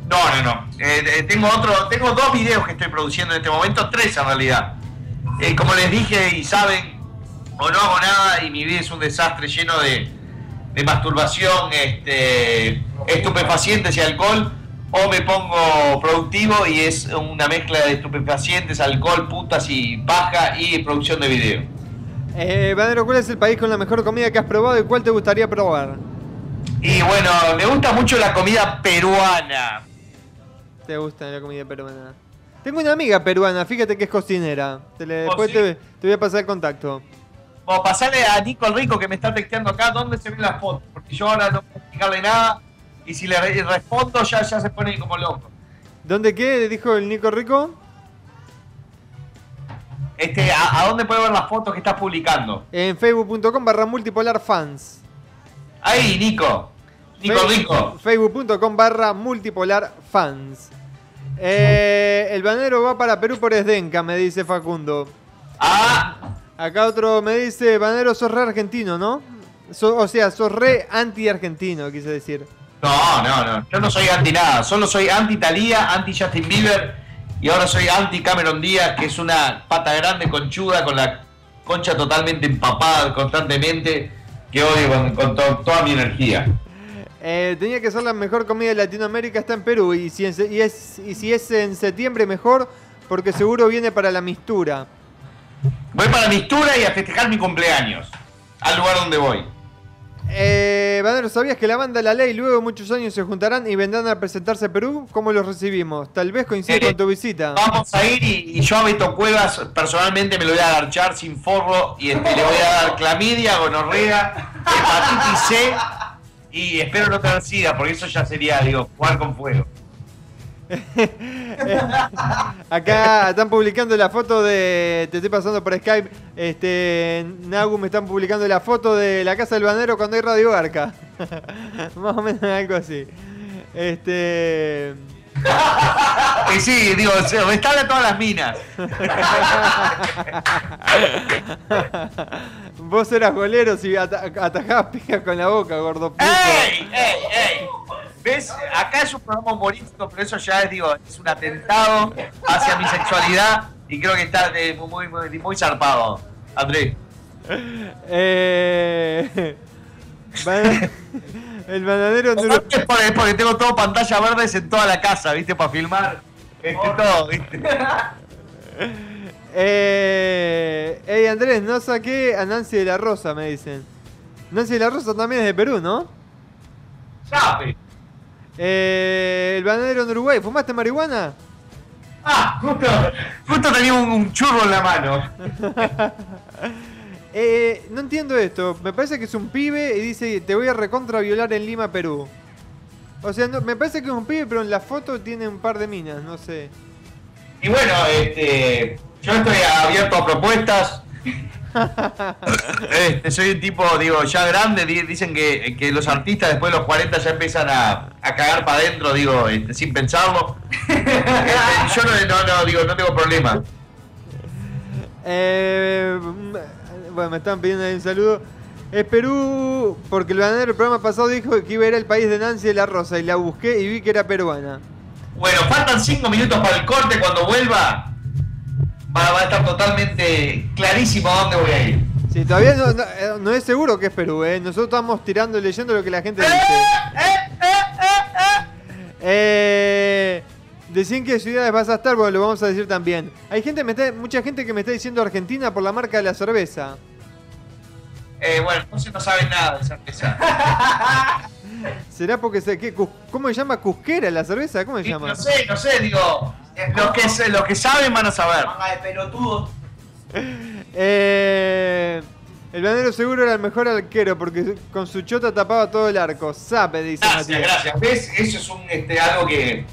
No, no, no. Eh, eh, tengo otro, tengo dos videos que estoy produciendo en este momento, tres en realidad. Eh, como les dije y saben, o no hago nada y mi vida es un desastre lleno de, de masturbación, este, estupefacientes y alcohol, o me pongo productivo y es una mezcla de estupefacientes, alcohol, putas y paja y producción de video. Eh, bananero, ¿cuál es el país con la mejor comida que has probado y cuál te gustaría probar? Y bueno, me gusta mucho la comida peruana. ¿Te gusta la comida peruana? Tengo una amiga peruana, fíjate que es cocinera. Te le- ¿Oh, después sí? te, te voy a pasar el contacto. O pasarle a Nico el Rico que me está texteando acá dónde se ven las fotos, porque yo ahora no puedo explicarle nada y si le re- respondo ya, ya se pone como loco. ¿Dónde qué? ¿Dijo el Nico Rico? Este, ¿a, a dónde puedo ver las fotos que estás publicando? En facebook.com barra multipolar fans. Ahí, Nico. Nico Fe- Rico. Facebook.com barra multipolar fans. Eh, el banero va para Perú por Esdenca, me dice Facundo. Ah, Acá otro me dice, banero, sos re argentino, ¿no? So- o sea, sos re anti-argentino, quise decir. no, no, no. Yo no soy anti nada. Solo soy anti Talía, anti Justin Bieber y ahora soy anti Cameron Díaz, que es una pata grande conchuda con la concha totalmente empapada constantemente, que odio con, con to- toda mi energía. Eh, tenía que ser la mejor comida de Latinoamérica, está en Perú. Y si, en y es, y si es en septiembre, mejor, porque seguro viene para la mistura. Voy para Mistura y a festejar mi cumpleaños. Al lugar donde voy. Eh, Banero, ¿sabías que la banda La Ley luego de muchos años se juntarán y vendrán a presentarse a Perú? ¿Cómo los recibimos? Tal vez coincide Eh, con tu visita. Vamos a ir y, y yo a Beto Cuevas personalmente me lo voy a agarchar sin forro y este, le voy a dar clamidia, gonorrea, hepatitis C y espero no tener sida, porque eso ya sería, digo, jugar con fuego. [LAUGHS] Acá están publicando la foto de. Te estoy pasando por Skype. Este. Nagu me están publicando la foto de la casa del banero cuando hay Radio Arca. [LAUGHS] Más o menos algo así. Este. [LAUGHS] Y sí, digo, se- a todas las minas. Vos eras golero si ata- atajabas pijas con la boca, gordo puto. ¡Ey! ¡Ey! ¡Ey! ¿Ves? Acá es un programa humorístico, pero eso ya es, digo, es un atentado hacia mi sexualidad y creo que está eh, muy, muy, muy zarpado, Andrés. Eh, [LAUGHS] el bananero Aparte Es porque, tengo todo pantalla verdes en toda la casa, ¿viste? Para filmar. Este, todo, ¿viste? Eh, hey Andrés, no saqué a Nancy de la Rosa, me dicen. Nancy de la Rosa también es de Perú, ¿no? Sabe. Eh, el bananero en Uruguay, ¿fumaste marihuana? Ah, justo, justo tenía un, un churro en la mano. [LAUGHS] Eh, no entiendo esto. Me parece que es un pibe y dice, te voy a recontra violar en Lima, Perú. O sea, no- me parece que es un pibe, pero en la foto tiene un par de minas, no sé. Y bueno, este, yo estoy abierto a propuestas. [LAUGHS] Este, soy un tipo, digo, ya grande. di- Dicen que, que los artistas después de los 40 ya empiezan a, a cagar para adentro, digo, este, sin pensarlo. [LAUGHS] Yo no, no, no, digo, no tengo problema. Eh, bueno, me están pidiendo ahí un saludo. Es Perú, porque el bananero del programa pasado dijo que iba a ir al país de Nancy de la Rosa y la busqué y vi que era peruana. Bueno, faltan 5 minutos para el corte. Cuando vuelva, va, va a estar totalmente clarísimo a dónde voy a ir. Sí, todavía no, no, eh, no es seguro que es Perú, ¿eh? Nosotros estamos tirando y leyendo lo que la gente dice. Eh, decían que ciudades vas a estar, bueno, lo vamos a decir también. Hay gente, me está- mucha gente que me está diciendo Argentina por la marca de la cerveza. Eh, bueno, entonces no saben nada de cerveza. [LAUGHS] ¿Será porque se, qué, ¿Cómo se llama? ¿Cusquera la cerveza? ¿Cómo se llama? No sé, no sé, digo. Los que, se- los que saben van a saber. Manga de pelotudos. Eh, el banero seguro era el mejor arquero porque con su chota tapaba todo el arco. Sape, dice Gracias, Matías. gracias. ¿Ves? Eso es un, este, algo que,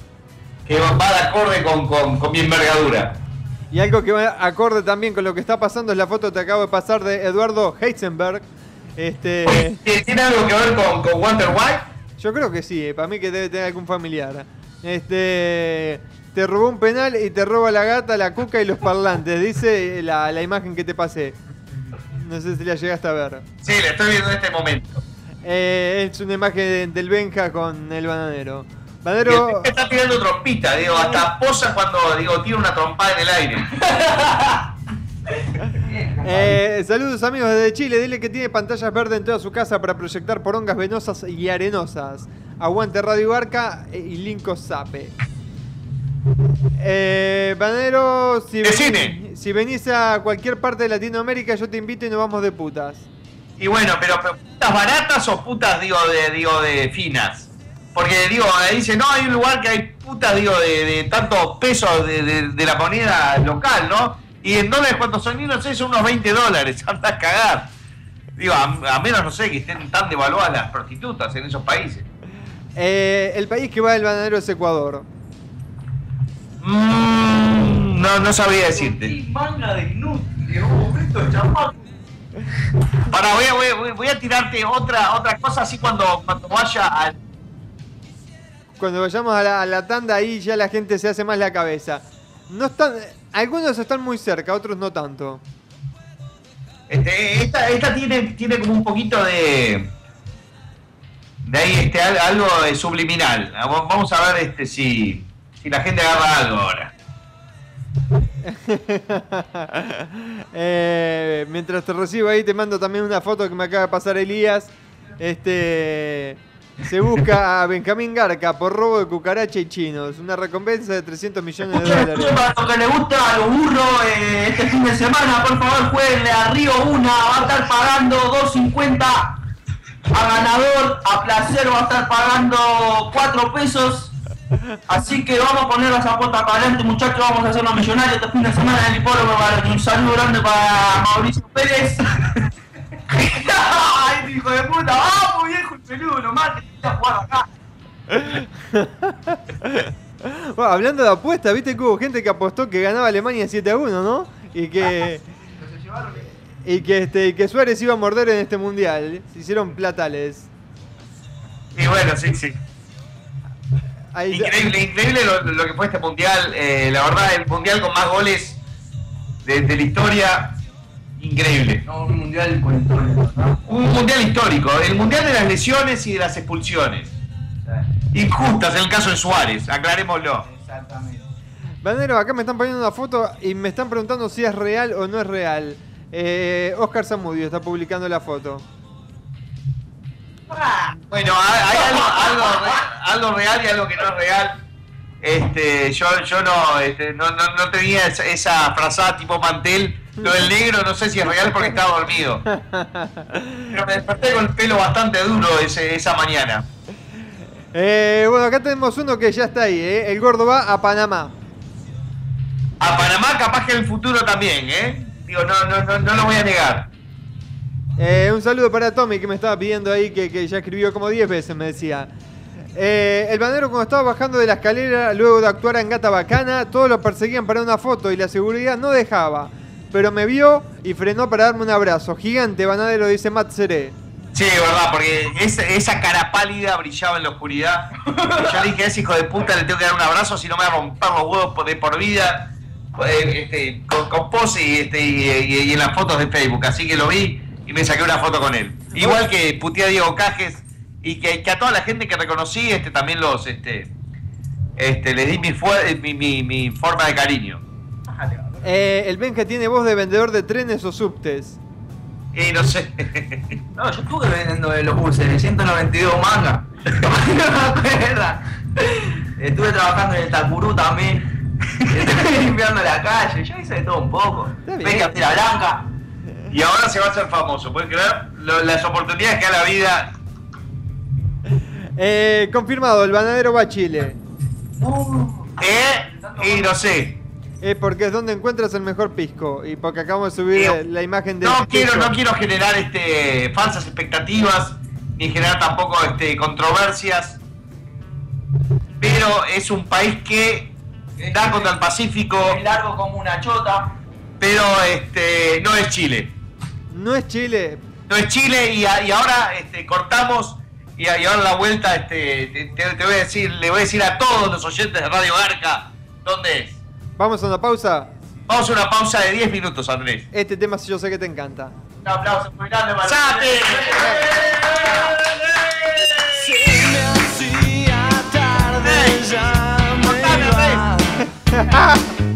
que va de acorde con, con, con mi envergadura. Y algo que va acorde también con lo que está pasando es la foto que te acabo de pasar de Eduardo Heisenberg. Este, ¿Tiene algo que ver con, con Walter White? yo creo que sí, eh, para mí que debe tener algún familiar. Este, te robó un penal y te roba la gata, la cuca y los parlantes, dice la, la imagen que te pasé. No sé si la llegaste a ver. Sí, le estoy viendo en este momento. Eh, es una imagen del Benja con el bananero. Bananero, el está tirando trompita, digo, hasta posa cuando digo tira una trompada en el aire. [LAUGHS] eh, saludos amigos desde Chile. Dile que tiene pantallas verdes en toda su casa para proyectar porongas venosas y arenosas. Aguante Radio Arca eh, y Linko Sape. Eh, Bananero, si, venís- cine. si venís a cualquier parte de Latinoamérica, yo te invito y nos vamos de putas. Y bueno, pero, pero putas baratas o putas, digo, de, digo, de finas. Porque digo, dice, no, hay un lugar que hay putas, digo, de, de tantos pesos de, de- de la moneda local, ¿no? Y en dólares, ¿cuántos son? Y no sé, son unos 20 dólares, [LAUGHS] anda a cagar. Digo, a, a menos, no sé, que estén tan devaluadas las prostitutas en esos países. Eh, el país que va el bananero es Ecuador. Mm, no, no sabría decirte. Manga de. Para, voy a, voy, a- voy a- voy a tirarte otra, otra cosa así cuando, cuando vaya al... Cuando vayamos a la, a la tanda ahí ya la gente se hace más la cabeza. No están, algunos están muy cerca, otros no tanto. Este, esta, esta tiene, tiene como un poquito de. De ahí este, al- algo de subliminal. Vamos vamos a ver este, si, si la gente agarra algo ahora. [LAUGHS] Eh, mientras te recibo ahí te mando también una foto que me acaba de pasar Elías. Este Se busca a Benjamín Garca por robo de cucaracha y chinos. Una recompensa de 300 millones de dólares. para los que les gusta a los burros eh, este fin de semana, por favor, jueguenle a Río Una, va a estar pagando 2.50 a ganador, a placer va a estar pagando 4 pesos. Así que vamos a poner las apuestas para adelante, muchachos, vamos a hacer los millonarios este fin de semana en el. Baroni. Un saludo grande para Mauricio Pérez. [LAUGHS] ¡Ay, hijo de puta! ¡Vamos, viejo el peludo! Nomás te a jugar acá. [LAUGHS] Bueno, hablando de apuestas, viste que hubo gente que apostó que ganaba Alemania 7 a 1, ¿no? Y que. Y que, este, que Suárez iba a morder en este mundial. Se hicieron platales. Y bueno, sí, sí. Ahí- Increíble, increíble lo, lo que fue este mundial. eh, la verdad, el mundial con más goles de, de la historia. Increíble. No, un mundial con historia, ¿no? Un mundial histórico. El mundial de las lesiones y de las expulsiones. Injustas en el caso de Suárez, aclarémoslo. Exactamente. Banero, acá me están poniendo una foto y me están preguntando si es real o no es real. Eh, Oscar Zamudio está publicando la foto. Bueno, hay, algo, algo re- algo real y algo que no es real. Este, yo, yo no, este, no, no, no tenía esa, esa frazada tipo mantel. Lo del negro no sé si es real porque estaba dormido. Pero me desperté con el pelo bastante duro ese, esa mañana. Eh, bueno, acá tenemos uno que ya está ahí. eh. El gordo va a Panamá. A Panamá capaz que en el futuro también, ¿eh? Digo, no, no, no, no lo voy a negar. Eh, un saludo para Tommy que me estaba pidiendo ahí que, que ya escribió como 10 veces, me decía. Eh, el bandero cuando estaba bajando de la escalera luego de actuar en Gata Bacana, todos lo perseguían para una foto y la seguridad no dejaba. Pero me vio y frenó para darme un abrazo. Gigante, banadero, dice Matt Seré. Sí, verdad, porque esa, cara pálida brillaba en la oscuridad. Le dije ese hijo de puta le tengo que dar un abrazo, si no me va a romper los huevos de por vida. eh, este, con, con pose y, este, y en las fotos de Facebook. Así que lo vi y me saqué una foto con él. Igual que puteé a Diego Cajes y que, que a toda la gente que reconocí este, también los este, este, les di mi, fue- mi, mi- mi forma de cariño. Eh, el Benja tiene voz de vendedor de trenes o subtes. Y no sé. [LAUGHS] No, yo estuve vendiendo de los buses de 192 mangas. no me acuerdo. Estuve trabajando en el Tacurú también. [LAUGHS] Estuve limpiando la calle. Yo hice de todo un poco. Venga, tira blanca. Y ahora se va a hacer famoso, ¿puedes creer? Lo- las oportunidades que da la vida [LAUGHS] Eh, confirmado, el banadero va a Chile. ¿Eh? Y no sé. Es porque es donde encuentras el mejor pisco. Y porque acabamos de subir eh, la imagen del No quiero, pisco. no quiero generar este falsas expectativas, ni generar tampoco este controversias. Pero es un país que da contra el Pacífico, Es largo como una chota. pero este no es Chile. No es Chile. No es Chile y, a- y ahora este, cortamos y, a- y ahora la vuelta este, te, voy a decir, le voy a decir a todos los oyentes de Radio Garca dónde es. Vamos a una pausa. Vamos a una pausa de 10 minutos, Andrés. Este tema yo sé que te encanta. Un aplauso muy grande tarde ya me [LAUGHS]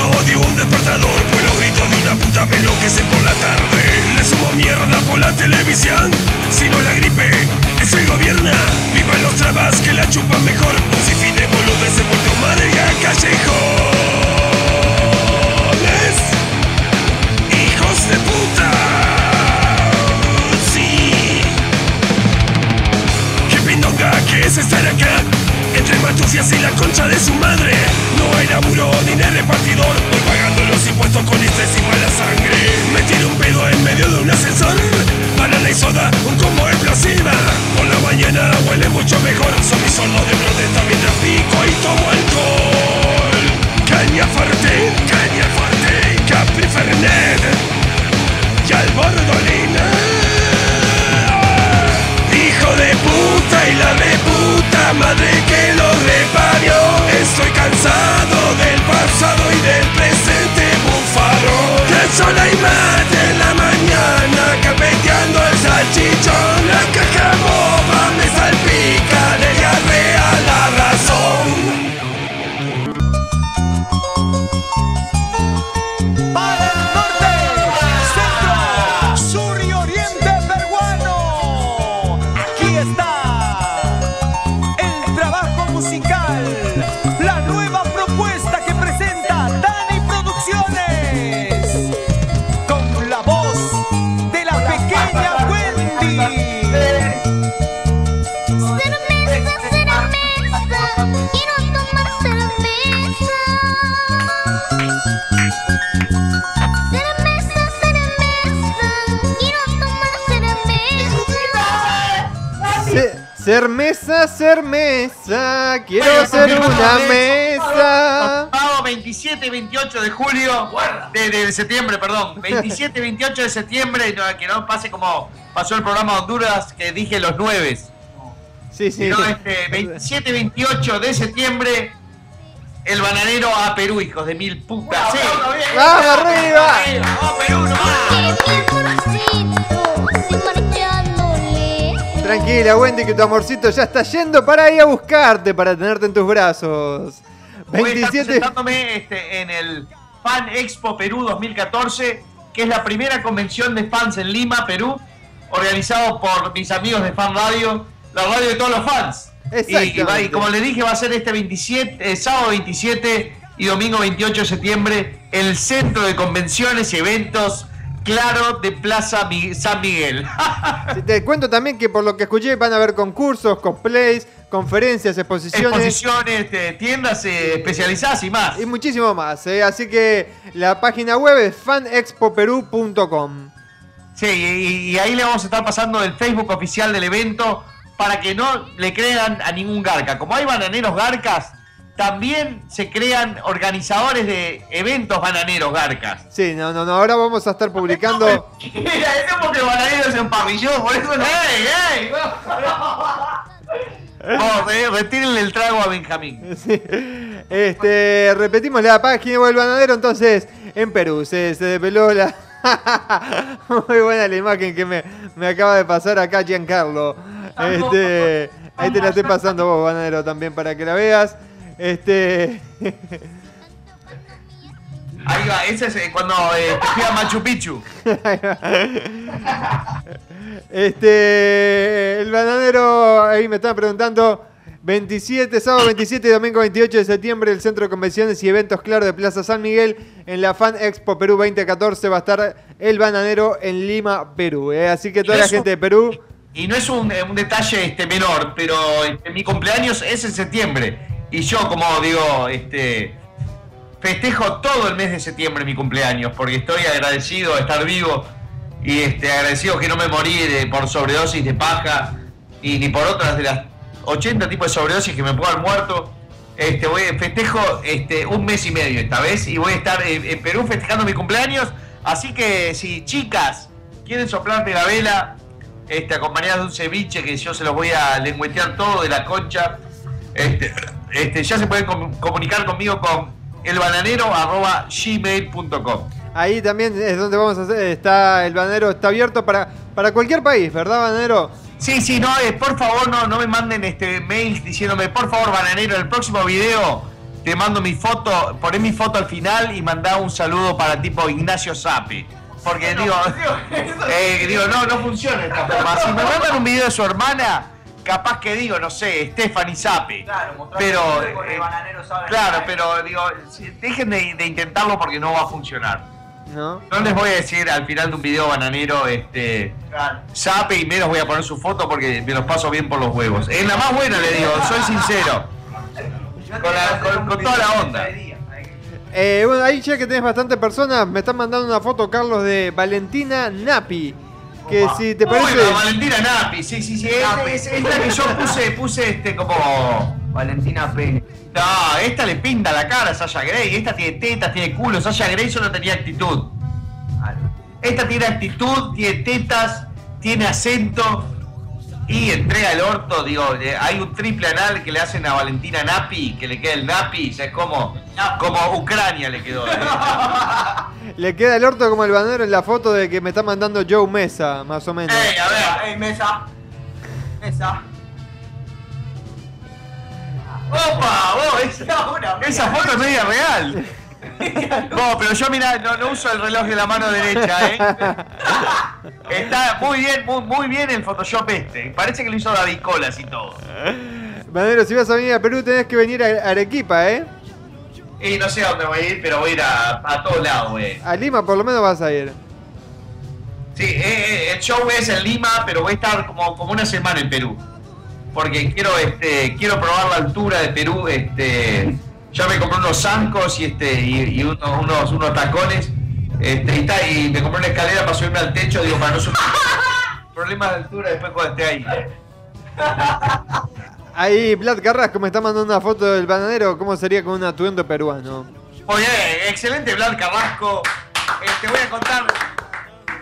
necesito de un despertador, pues los gritos de una puta me enloquecen por la tarde. Le sumo mierda por la televisión, si no la gripe, es el gobierna. Vivan los trabas que la chupan mejor. Un sinfín de boludeces por tomar el callejones. De, septiembre, perdón. 27 y 28 de septiembre, no, que no pase como pasó el programa de Honduras, que dije los 9. Sí, sí. Sino este, 27 y 28 de septiembre, el bananero a Perú, hijos de mil putas. Sí. ¡Vamos arriba! ¡Vamos, Perú, nomás! Que mi amorcito se marchándole. Tranquila, Wendy, que tu amorcito ya está yendo para ir a buscarte, para tenerte en tus brazos. Voy a estar 27. presentándome este, en el Fan Expo Perú 2014, que es la primera convención de fans en Lima, Perú, organizado por mis amigos de Fan Radio, la radio de todos los fans. Y, va- y como les dije, va a ser este 27, eh, sábado 27 y domingo 28 de septiembre, el centro de convenciones y eventos Claro de Plaza San Miguel. [LAUGHS] Te cuento también que por lo que escuché van a haber concursos, cosplays, conferencias, exposiciones Exposiciones, tiendas eh, especializadas y más. y muchísimo más. ¿eh? Así que la página web es fanexpoperú.com. Sí, y, y ahí le vamos a estar pasando el Facebook oficial del evento para que no le crean a ningún garca. Como hay bananeros garcas, también se crean organizadores de eventos bananeros garcas. Sí, no, no, no. Ahora vamos a estar publicando. Mira, [LAUGHS] es porque bananero se empavilló, por eso no. ¡Ey, ey! [LAUGHS] Vamos, eh, retírenle el trago a Benjamín. [LAUGHS] Sí. Este, repetimos la página del banadero. Entonces, en Perú se, se desveló la. Muy buena la imagen que me, me acaba de pasar acá, Giancarlo. Este, ahí te la estoy pasando vos, banadero, también para que la veas. Este. Ahí va, ese es eh, cuando eh, te fui a Machu Picchu. Este, el bananero, ahí me están preguntando, 27, sábado 27 y domingo 28 de septiembre, el Centro de Convenciones y Eventos Claro de Plaza San Miguel, en la Fan Expo Perú 2014 va a estar el bananero en Lima, Perú. ¿eh? Así que toda la gente de Perú, Y no es un, eh, un detalle este, menor, pero este, mi cumpleaños es en septiembre. Y yo, como digo, este festejo todo el mes de septiembre mi cumpleaños, porque estoy agradecido de estar vivo y este, agradecido que no me morí de- por sobredosis de paja y ni por otras de las 80 tipos de sobredosis que me puedo haber muerto. Este, voy, festejo este, un mes y medio esta vez y voy a estar en, en Perú festejando mi cumpleaños. Así que si chicas quieren soplarme la vela, este, acompañadas de un ceviche que yo se los voy a lengüetear todo de la concha, este, este, ya se pueden com- comunicar conmigo con elbananero.gmail.com. ahí también es donde vamos a hacer, está el bananero, está abierto para, para cualquier país, ¿verdad, bananero? Sí, sí, no, eh, por favor no, no me manden este mails diciéndome, por favor, bananero, en el próximo video te mando mi foto, poné mi foto al final y mandá un saludo para tipo Ignacio Sapi. Porque digo, [LAUGHS] eh, digo, no, no funciona esta forma. Si me mandan un video de su hermana, capaz que digo, no sé, Stephanie Sapi. Claro, mostrar Pero, porque eh, el bananero sabe Claro, pero digo, dejen de, de intentarlo porque no va a funcionar. ¿No? No les voy a decir al final de un video bananero, este, Claro. Sape y menos voy a poner su foto porque me los paso bien por los huevos. Es la más buena, le digo, soy sincero. Con, la- con- con toda la onda. Eh, bueno, ahí ya que tenés bastantes personas, me están mandando una foto, Carlos, de Valentina Napi. Que si te Uy, parece. la Valentina Napi, sí, sí, sí. Es, es- es la que yo puse, puse este como. Valentina Pérez. No, esta le pinta la cara a Sasha Grey. Esta tiene tetas, tiene culo. Sasha Grey solo tenía actitud. Esta tiene actitud, tiene tetas, tiene acento y entrega el orto. Digo, eh, hay un triple anal que le hacen a Valentina Napi, que le queda el Napi. sea, es como, como Ucrania le quedó. eh. [LAUGHS] Le queda el orto como el banero en la foto de que me está mandando Joe Mesa, más o menos. Ey, a ver. Ey, mesa. Mesa. ¡Opa! Vos, [LAUGHS] esa, esa foto es media real. [LAUGHS] Vos, pero yo mira, no, no uso el reloj de la mano derecha, ¿eh? [LAUGHS] Está muy bien, muy, muy bien el Photoshop este. Parece que lo hizo David Colas y todo. Banero, si vas a venir a Perú tenés que venir a Arequipa, ¿eh? Y no sé a dónde voy a ir, pero voy a ir a, a todos lados, güey. A Lima por lo menos vas a ir. Sí, eh, eh, el show es en Lima, pero voy a estar como, como una semana en Perú. Porque quiero, este, quiero probar la altura de Perú, este. Ya me compré unos zancos y este, y, y unos, unos, unos tacones. Este, y, ta- y me compré una escalera para subirme al techo, digo, para no subir. [LAUGHS] Problemas de altura después cuando esté ahí. [LAUGHS] Ahí Vlad Carrasco me está mandando una foto del bananero, ¿cómo sería con un atuendo peruano? Bien, excelente Vlad Carrasco. Te voy a contar.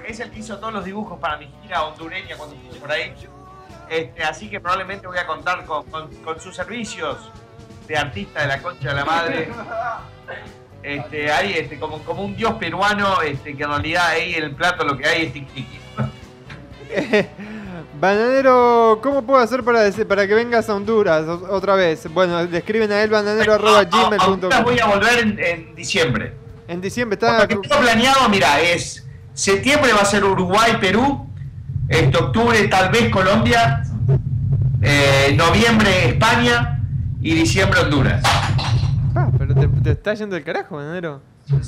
Es el que hizo todos los dibujos para mi gira hondureña cuando estuve por ahí. Este, así que probablemente voy a contar con, con- con sus servicios de artista de la concha de la madre. Este, ahí, este, como, como un dios peruano, este, que en realidad ahí en el plato lo que hay es tiki [LAUGHS] Bananero, ¿cómo puedo hacer para, dese- para que vengas a Honduras otra vez? Bueno, le escriben a él bananero.gmail.com voy a volver en, en diciembre. En diciembre está... Lo que tengo planeado, mira, es septiembre va a ser Uruguay, Perú, este octubre tal vez Colombia, eh, noviembre España y diciembre Honduras. Ah, pero te, te está yendo el carajo, bananero.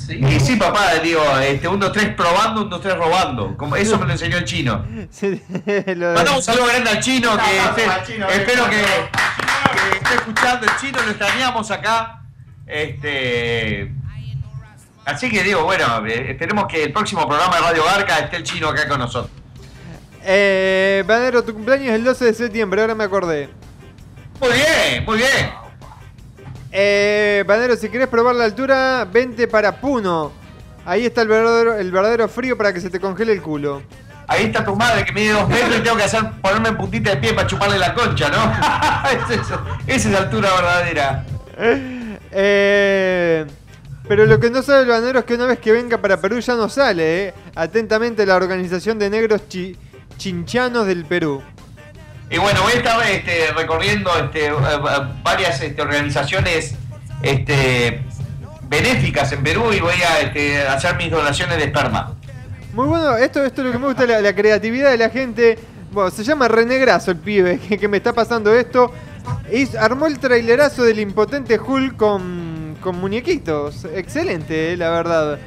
Y sí, papá, digo, este, un, dos, tres probando, un, dos, tres robando. Como eso me lo enseñó el chino. [LAUGHS] Sí, [LAUGHS] lo de- Mandamos un saludo grande al chino, que abrazo esté- al chino, espero que, que esté escuchando el chino, lo extrañamos acá. Este, así que digo, bueno, eh, esperemos que el próximo programa de Radio Garca esté el chino acá con nosotros. Eh, bananero, tu cumpleaños es el 12 de septiembre, ahora me acordé. Muy bien, muy bien. Eh, Banero, si querés probar la altura, vente para Puno. Ahí está el verdadero, el verdadero frío para que se te congele el culo. Ahí está tu madre que mide dos metros y tengo que hacer ponerme en puntita de pie para chuparle la concha, ¿no? Esa [LAUGHS] es- esa es la altura verdadera. Eh, pero lo que no sabe el banero es que una vez que venga para Perú ya no sale. eh. Atentamente la Organización de Negros Chi- Chinchanos del Perú. Y bueno, voy a estar este, recorriendo este, eh, varias este, organizaciones este, benéficas en Perú y voy a este, hacer mis donaciones de esperma. Muy bueno, esto, esto es lo que me gusta, la, creatividad de la gente. Bueno, se llama René Grasso el pibe [LAUGHS] que, me está pasando esto. Hizo- armó el trailerazo del impotente Hulk con, con muñequitos. Excelente, eh, la verdad.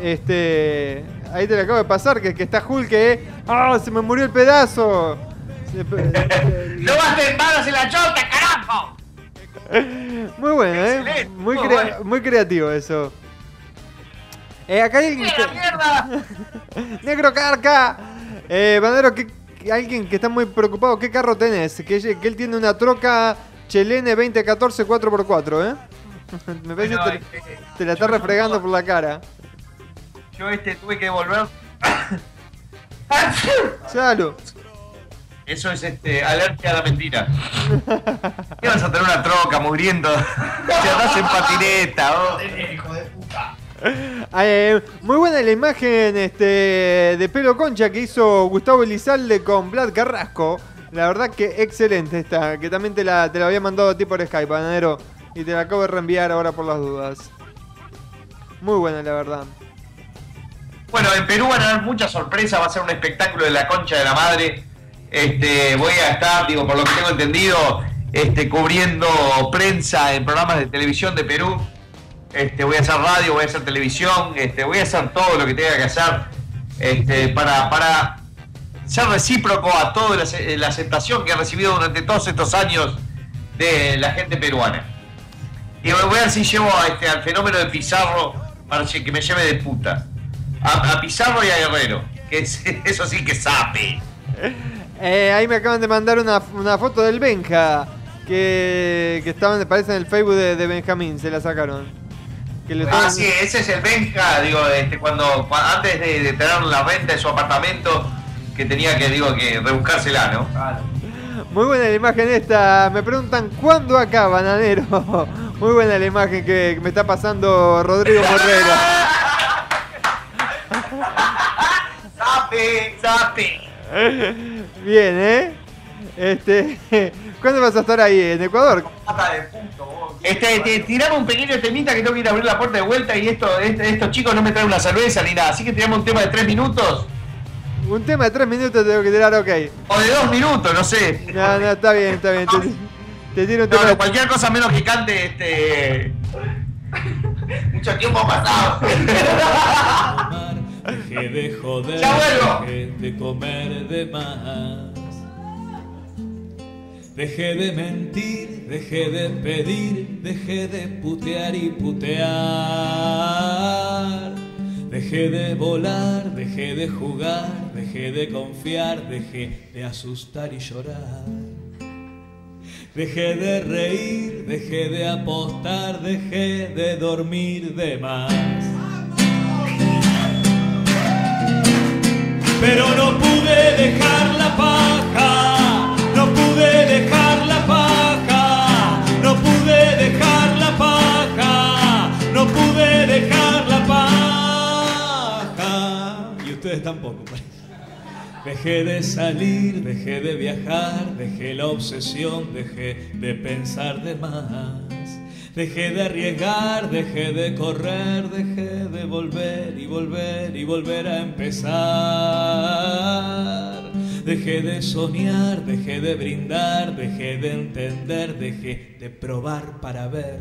Este. Ahí te lo acabo de pasar, que, que está Hulk que. ¡Ah! se me murió el pedazo. [LAUGHS] ¡No vas a manos en la chota, carajo! Muy bueno, ¿eh? Muy, muy crea- bueno. muy creativo eso. Eh, acá hay alguien que- mierda! [LAUGHS] Negro Carca. Eh, Bandero, ¿qué- qué- alguien que está muy preocupado. ¿Qué carro tenés? Que, que él tiene una troca Chelene 2014 4x4, ¿eh? [LAUGHS] Me parece Bueno, que te, eh, te la está refregando por la cara. Yo este, tuve que volver. Salud. Eso es este, alergia a la mentira. [LAUGHS] ¿Qué vas a tener una troca muriendo? [LAUGHS] Te andás en patineta, oh. Eh, muy buena la imagen este, de pelo concha que hizo Gustavo Elizalde con Vlad Carrasco. La verdad que excelente esta, que también te la, te la había mandado a ti por Skype, Banadero. y te la acabo de reenviar ahora por las dudas. Muy buena, la verdad. Bueno, en Perú van a haber muchas sorpresas, va a ser un espectáculo de la concha de la madre. Este, voy a estar, digo, por lo que tengo entendido, este, cubriendo prensa en programas de televisión de Perú. Este, voy a hacer radio, voy a hacer televisión, este, voy a hacer todo lo que tenga que hacer este, para, para ser recíproco a toda la, ace- la aceptación que he recibido durante todos estos años de la gente peruana. Y voy a ver si llevo este, al fenómeno de Pizarro para que me lleve de puta. A, Pizarro y a Guerrero. Que es- [LAUGHS] eso sí que sabe. Eh, ahí me acaban de mandar una, una foto del Benja. Que, que estaban, me parece, en el Facebook de, de Benjamín. Se la sacaron. Que le Ah, estaban- sí, ese es el Benja, digo, este, cuando, cua- antes de, de tener la renta de su apartamento, que tenía que, digo, que rebuscársela, ¿no? Muy buena la imagen esta. Me preguntan cuándo acá, bananero. [LAUGHS] Muy buena la imagen que me está pasando Rodrigo [LAUGHS] Morrera. ¡Sape! ¡Sape! [LAUGHS] Bien, ¿eh? Este, [LAUGHS] ¿Cuándo vas a estar ahí? ¿En Ecuador? Este, te, tirame un pequeño temita que tengo que ir a abrir la puerta de vuelta y esto, este- estos chicos no me traen una cerveza ni nada, así que tiramos un tema de tres minutos Un tema de tres minutos tengo que tirar, ok. o de dos minutos, no sé. No, no, está bien, está bien. Te, [LAUGHS] te tiro un tema no, cualquier cosa menos que cante este. Mucho tiempo ha pasado. Dejé de joder, dejé de comer de más. Dejé de mentir, dejé de pedir, dejé de putear y putear. Dejé de volar, dejé de jugar, dejé de confiar, dejé de asustar y llorar. Dejé de reír, dejé de apostar, dejé de dormir de más. Pero no pude dejar la paja, no pude dejar la paja, no pude dejar la paja, no pude dejar la paja. Y ustedes tampoco, parece. Dejé de salir, dejé de viajar, dejé la obsesión, dejé de pensar de más. Dejé de arriesgar, dejé de correr, dejé de volver y volver y volver a empezar. Dejé de soñar, dejé de brindar, dejé de entender, dejé de probar para ver.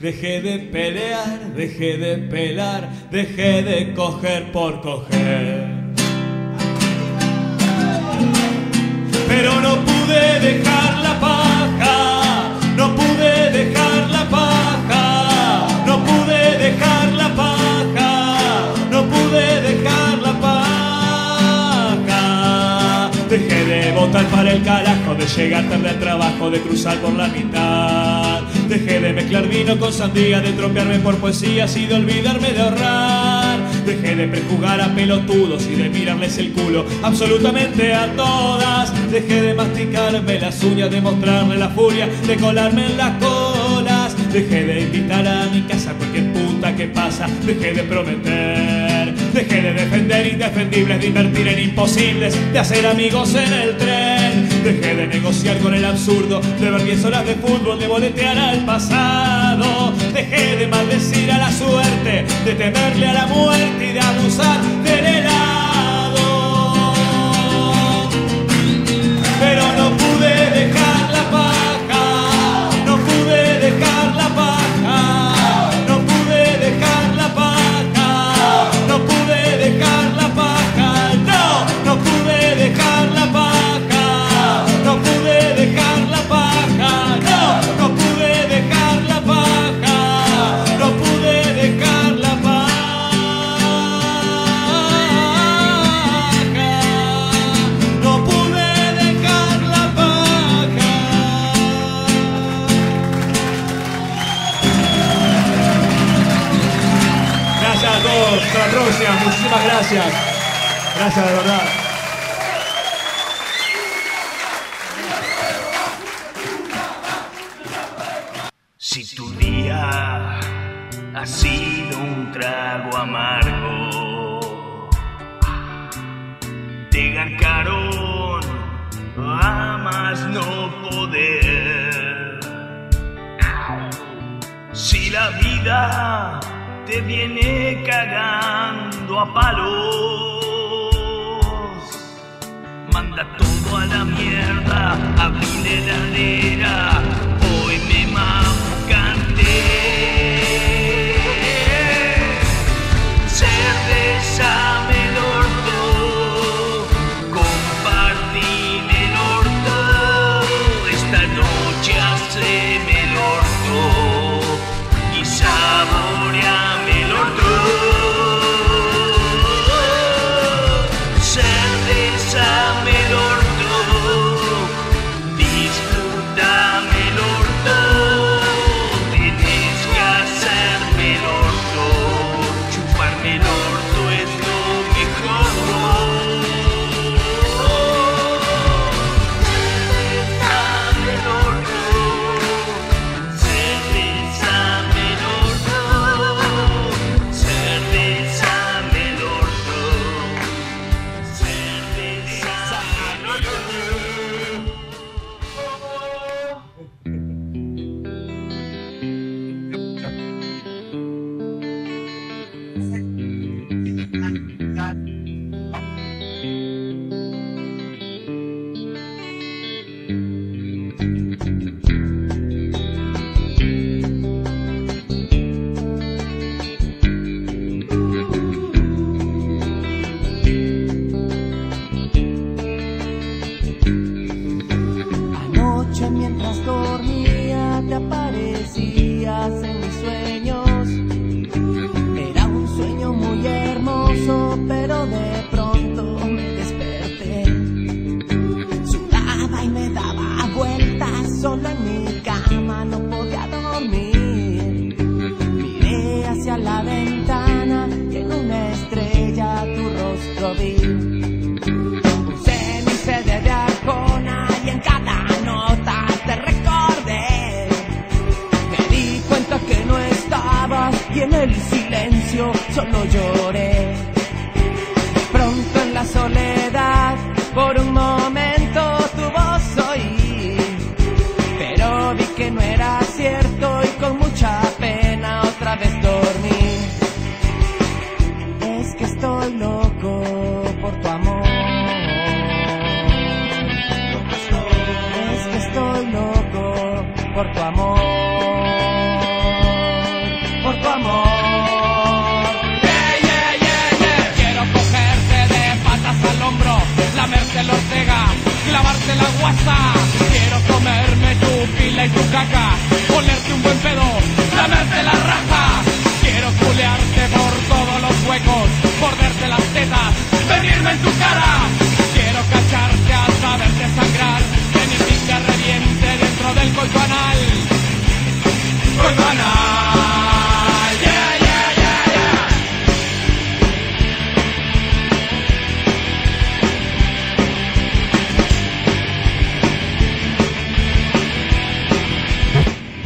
Dejé de pelear, dejé de pelar, dejé de coger por coger. Pero no pude dejar la paja, votar para el carajo, de llegar tarde al trabajo, de cruzar por la mitad. Dejé de mezclar vino con sandía, de tropearme por poesías y de olvidarme de ahorrar. Dejé de prejugar a pelotudos y de mirarles el culo absolutamente a todas. Dejé de masticarme las uñas, de mostrarle la furia, de colarme en las colas. Dejé de invitar a mi casa cualquier puta que pasa. Dejé de prometer. Dejé de defender indefendibles, de invertir en imposibles, de hacer amigos en el tren. Dejé de negociar con el absurdo, de ver 10 horas de fútbol, de boletear al pasado. Dejé de maldecir a la suerte, de temerle a la muerte y de abusar del helado. Pero no pude dejar la paja, no pude dejar próxima, muchísimas gracias. Gracias de verdad. Si tu día ha sido un trago amargo, te garcaron a más no poder. Si la vida te viene cagando a palos, manda todo a la mierda, abrí la heladera, hoy me mancante.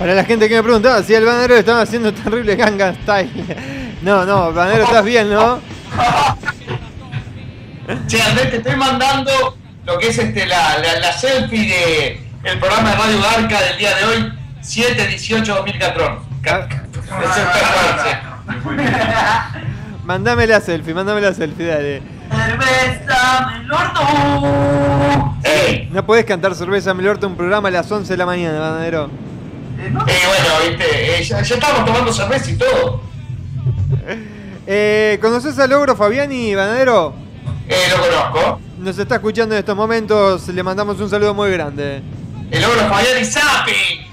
Para la gente que me preguntaba si el banero estaba haciendo terrible Gangnam Style. No, no, banero, estás bien, ¿no? Che, Andrés, te estoy mandando lo que es este la, la, la selfie de el programa de Radio Garca del día de hoy, 7-18-2014. Mándame la selfie, mándame la selfie, dale. Cerveza, el orto. No podés cantar cerveza Melorte un programa a las 11 de la mañana, banadero. Eh, bueno, viste, eh, ya, ya estábamos tomando cerveza y todo. Eh, ¿Conoces al logro Fabiani, banadero? Eh, lo conozco. Nos está escuchando en estos momentos, le mandamos un saludo muy grande. El logro Fabiani Zapi.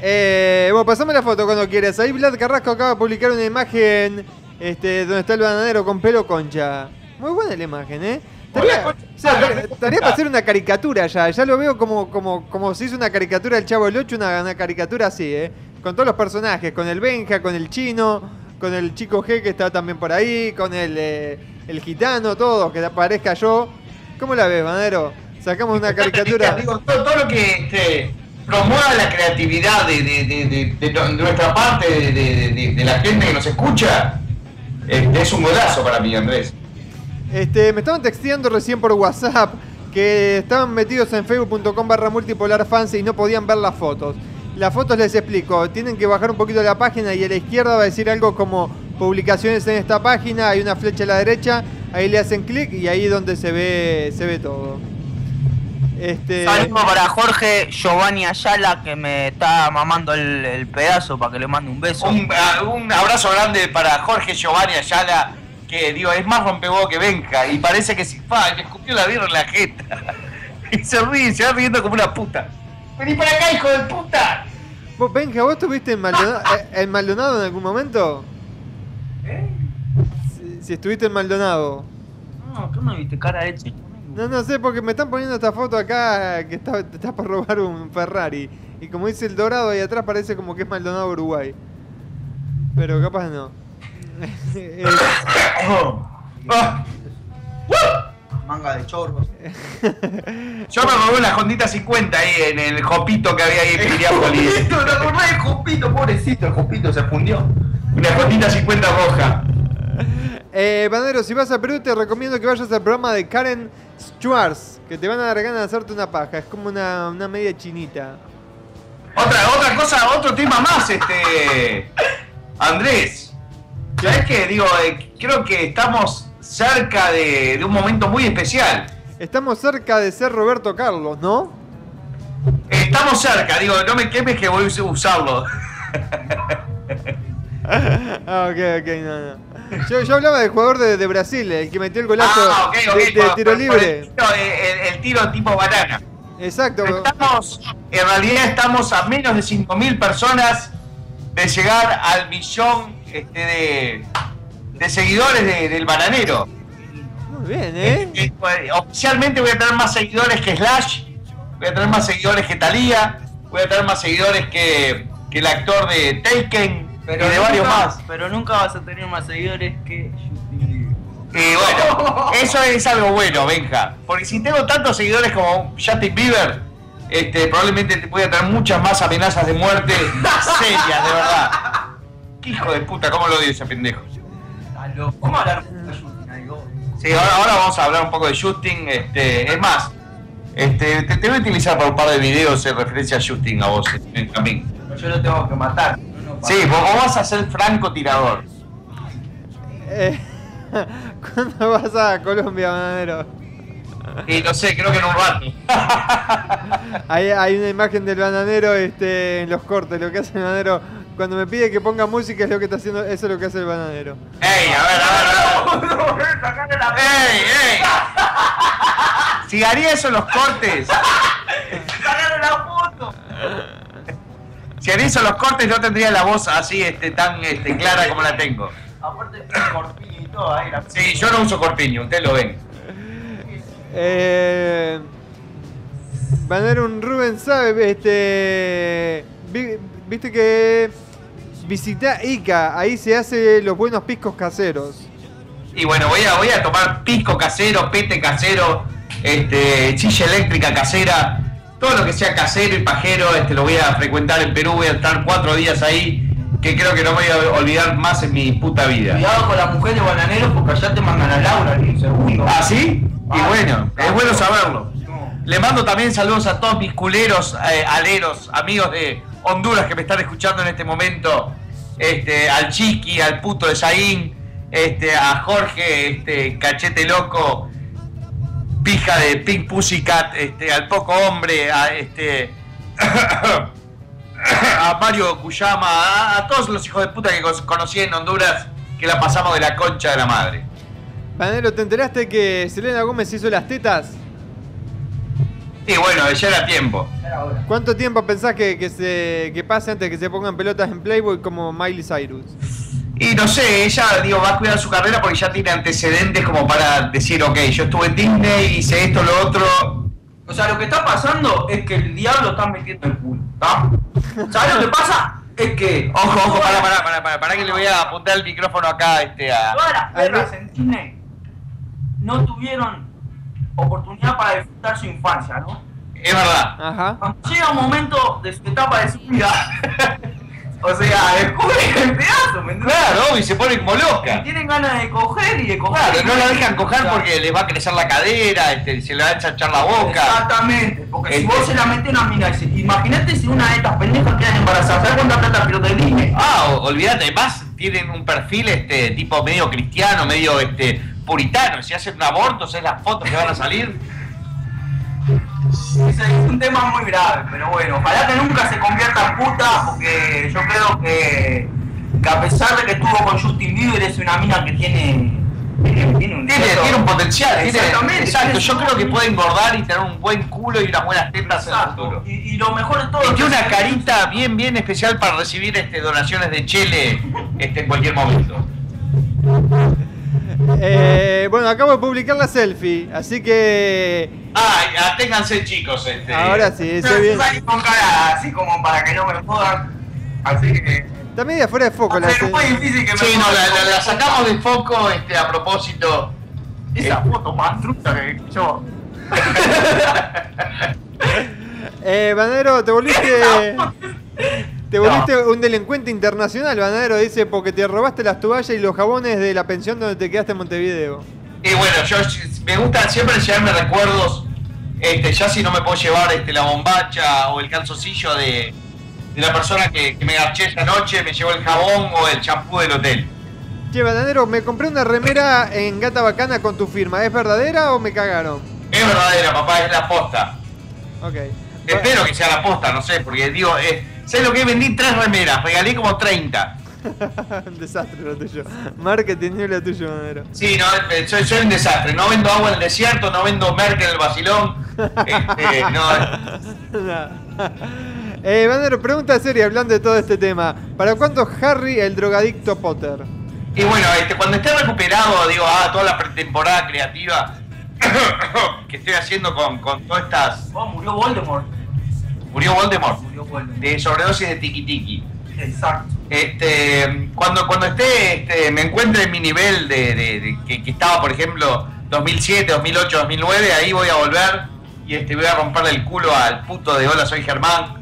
Eh, bueno, pasame la foto cuando quieras. Ahí Vlad Carrasco acaba de publicar una imagen este, donde está el bananero con pelo concha. Muy buena la imagen, ¿eh? Estaría, o sea, estaría- estaría para hacer una caricatura ya. Ya lo veo como, como, como si hizo una caricatura del Chavo del 8, una, una caricatura así, ¿eh? Con todos los personajes, con el Benja, con el chino, con el chico G que está también por ahí, con el, eh, el gitano, todo, que aparezca yo. ¿Cómo la ves, Banero? Sacamos una caricatura. Digo, todo, todo lo que este, promueva la creatividad de, de- de- nuestra parte, de la gente que nos escucha, este, es un golazo para mí, Andrés. Este, me estaban texteando recién por WhatsApp que estaban metidos en facebook.com barra multipolar fans y no podían ver las fotos. Las fotos les explico. Tienen que bajar un poquito la página y a la izquierda va a decir algo como publicaciones en esta página. Hay una flecha a la derecha. Ahí le hacen clic y ahí es donde se ve, se ve todo. Este, Saludo para Jorge Giovanni Ayala que me está mamando el, el pedazo para que le mande un beso. Un, ah, un abrazo grande para Jorge Giovanni Ayala, que digo, es más rompehuevo que Benja, y parece que si fa, me escupió la birra en la jeta. [LAUGHS] Y se ríe, se va riendo como una puta. Vení para acá, hijo de puta. ¿Vos, Benja, vos estuviste en Maldonado, [LAUGHS] eh, en Maldonado en algún momento? Si, si estuviste en Maldonado. No, ¿qué me viste cara de hecho? No, no sé, porque me están poniendo esta foto acá que está, está por robar un Ferrari. Y como dice el dorado ahí atrás, parece como que es Maldonado, Uruguay. Pero capaz no. [LAUGHS] Manga de chorros. [LAUGHS] Yo me robé una Hondita 50 ahí en el jopito que había ahí en Piriápolis. Jopito, ¿te acordás del Jopito? Pobrecito, el Jopito se fundió. Una Hondita 50 roja. eh, Banero, si vas a Perú, te recomiendo que vayas al programa de Karen Schwartz. Que te van a dar ganas de hacerte una paja. Es como una, una media chinita. Otra, otra cosa, otro tema más, este. Andrés. ¿Sabes qué? Digo, eh, creo que estamos cerca de, de un momento muy especial. Estamos cerca de ser Roberto Carlos, ¿no? Estamos cerca, digo, no me quemes que voy a usarlo. [LAUGHS] ah, ok, ok, no, no. Yo, yo hablaba del jugador de, de Brasil, el que metió el golazo Ah, de, de tiro por- por libre. El tiro, el- el tiro tipo banana. Exacto. Estamos, en realidad estamos a menos de 5.000 personas de llegar al millón este, de, de seguidores de- del bananero. Muy bien, ¿eh? Eh, eh, Oficialmente voy a tener más seguidores que Slash, voy a tener más seguidores que Thalía, voy a tener más seguidores que, que el actor de Taken y de nunca- varios más. Pero nunca vas a tener más seguidores que Y bueno, eso es algo bueno, Benja. Porque si tengo tantos seguidores como Justin Bieber, este, probablemente voy a tener muchas más amenazas de muerte [LAUGHS] serias, de verdad. Hijo de puta, cómo lo odio ese pendejo. ¿Cómo hablar de vos. Sí, ahora, ahora vamos a hablar un poco de Justin. Este, es más, este, te, te voy a utilizar para un par de videos en referencia a Justin, a vos, Benjamín. Yo lo tengo que matar. Sí, vos, vos vas a ser francotirador. Eh, [LAUGHS] ¿Cuándo vas a Colombia, Bananero? Y no sé, creo que en un rato. [LAUGHS] Hay, hay una imagen del bananero este, en los cortes. Lo que hace el bananero cuando me pide que ponga música es lo que está haciendo, eso es lo que hace el bananero. ¡Ey, a ver, a ver, a ver! [LAUGHS] ¡Ey, ey! Si haría eso en los cortes. ¡Sacaron la foto! Si haría eso en los cortes no tendría la voz así este, tan este, clara como la tengo. Aparte, corpiño y todo ahí. La... Sí, yo no uso corpiño, ustedes lo ven. Eh, bananero, un Rubén sabe, este, vi- viste que visita Ica, ahí se hace los buenos piscos caseros. Y bueno, voy a, voy a tomar pisco casero, pete casero, este, chilla eléctrica casera, todo lo que sea casero y pajero, este, lo voy a frecuentar en Perú, voy a estar cuatro días ahí, que creo que no me voy a olvidar más en mi puta vida. Cuidado con las mujeres bananeros porque allá te mandan a Laura en segundo. ¿Ah, sí? Y bueno, es bueno saberlo. Le mando también saludos a todos mis culeros, eh, aleros, amigos de Honduras que me están escuchando en este momento. Este, al Chiqui, al puto de Zain, este, a Jorge, este, cachete loco, pija de Pink Pussycat, este, al poco hombre, a este. [COUGHS] a Mario Cuyama, a, a todos los hijos de puta que con- conocí en Honduras, que la pasamos de la concha de la madre. Bananero, ¿te enteraste que Selena Gómez hizo las tetas? Y bueno, ya era tiempo. ¿Cuánto tiempo pensás que, que se, que pase antes que se pongan pelotas en Playboy como Miley Cyrus? Y no sé, ella digo, va a cuidar su carrera porque ya tiene antecedentes como para decir, ok, yo estuve en Disney, hice esto, lo otro. O sea, lo que está pasando es que el diablo está metiendo el culo. ¿tá? ¿Sabes lo que pasa? Es que. Ojo, ojo, para, para, para, para, para que le voy a apuntar el micrófono acá este, a... Todas las perras en Disney no tuvieron oportunidad para disfrutar su infancia, ¿no? Es verdad. Ajá. Cuando llega un momento de su etapa de su vida, [LAUGHS] o sea, descubren el pedazo, ¿me entiendes? Claro, y se pone como Y loca. tienen ganas de coger y de coger. Claro, no la dejan coger porque les va a crecer la cadera, este, se le va a ensanchar la boca. Exactamente, porque si Este- vos se la metes una mina y, se- y Imagínate si una de estas pendejas queda embarazada. ¿Sabes cuánta plata pierde el Disney? Ah, olvídate, además tienen un perfil este tipo medio cristiano, medio este puritano. Si hacen un aborto, ¿sabes las fotos que van a salir? Es un tema muy grave, pero bueno, ojalá que nunca se convierta en puta, porque yo creo que, que a pesar de que estuvo con Justin Bieber, es una mina que tiene. Tiene, tiene un, Tiene, tiene un potencial, Exactamente. exacto. Yo creo que puede engordar y tener un buen culo y unas buenas tetas en el futuro. Y, y lo mejor de todo Y es tiene que- una carita bien, bien especial para recibir este, donaciones de Chele este, en cualquier momento. Eh, bueno, acabo de publicar la selfie, así que Ah, aténganse chicos. Este. ahora sí, se bien. salí con cara así como para que no me jodan. Así que. Está media fuera de foco la selfie. muy difícil que me Sí, no, la, sacamos de foco este, a propósito. Esa foto más trucha que yo. [LAUGHS] Eh, Banadero, te volviste. [LAUGHS] Te volviste un delincuente internacional, Banadero, dice, porque te robaste las toallas y los jabones de la pensión donde te quedaste en Montevideo. Y bueno, yo me gusta siempre llevarme recuerdos. Este, ya si no me puedo llevar este, la bombacha o el calzoncillo de, de la persona que, que me garché esa noche, me llevo el jabón o el champú del hotel. Che, Banadero, me compré una remera en Gata Bacana con tu firma. ¿Es verdadera o me cagaron? Es verdadera, papá, es la posta. Ok. Espero que sea la posta, no sé, porque digo, eh, sé lo que vendí tres remeras, regalé como 30. [LAUGHS] un desastre lo tuyo. Marketing ni lo tuyo, Banadero. Sí, no, eh, soy, soy un desastre. No vendo agua en el desierto, no vendo merca en el vacilón. Este, no, Nada. eh, [LAUGHS] Banadero, pregunta seria hablando de todo este tema. ¿Para cuánto Harry el drogadicto Potter? Y bueno, este, cuando esté recuperado, digo, ah, toda la pretemporada creativa [COUGHS] que estoy haciendo con, con todas estas. Oh, murió Voldemort. Murió Voldemort. Murió Voldemort. De sobredosis de tiki tiki. Exacto. Este, cuando, cuando esté, este, me encuentre en mi nivel de, de- de- que, que estaba, por ejemplo, 2007, 2008, 2009, ahí voy a volver y este, voy a romperle el culo al puto de Hola, soy Germán.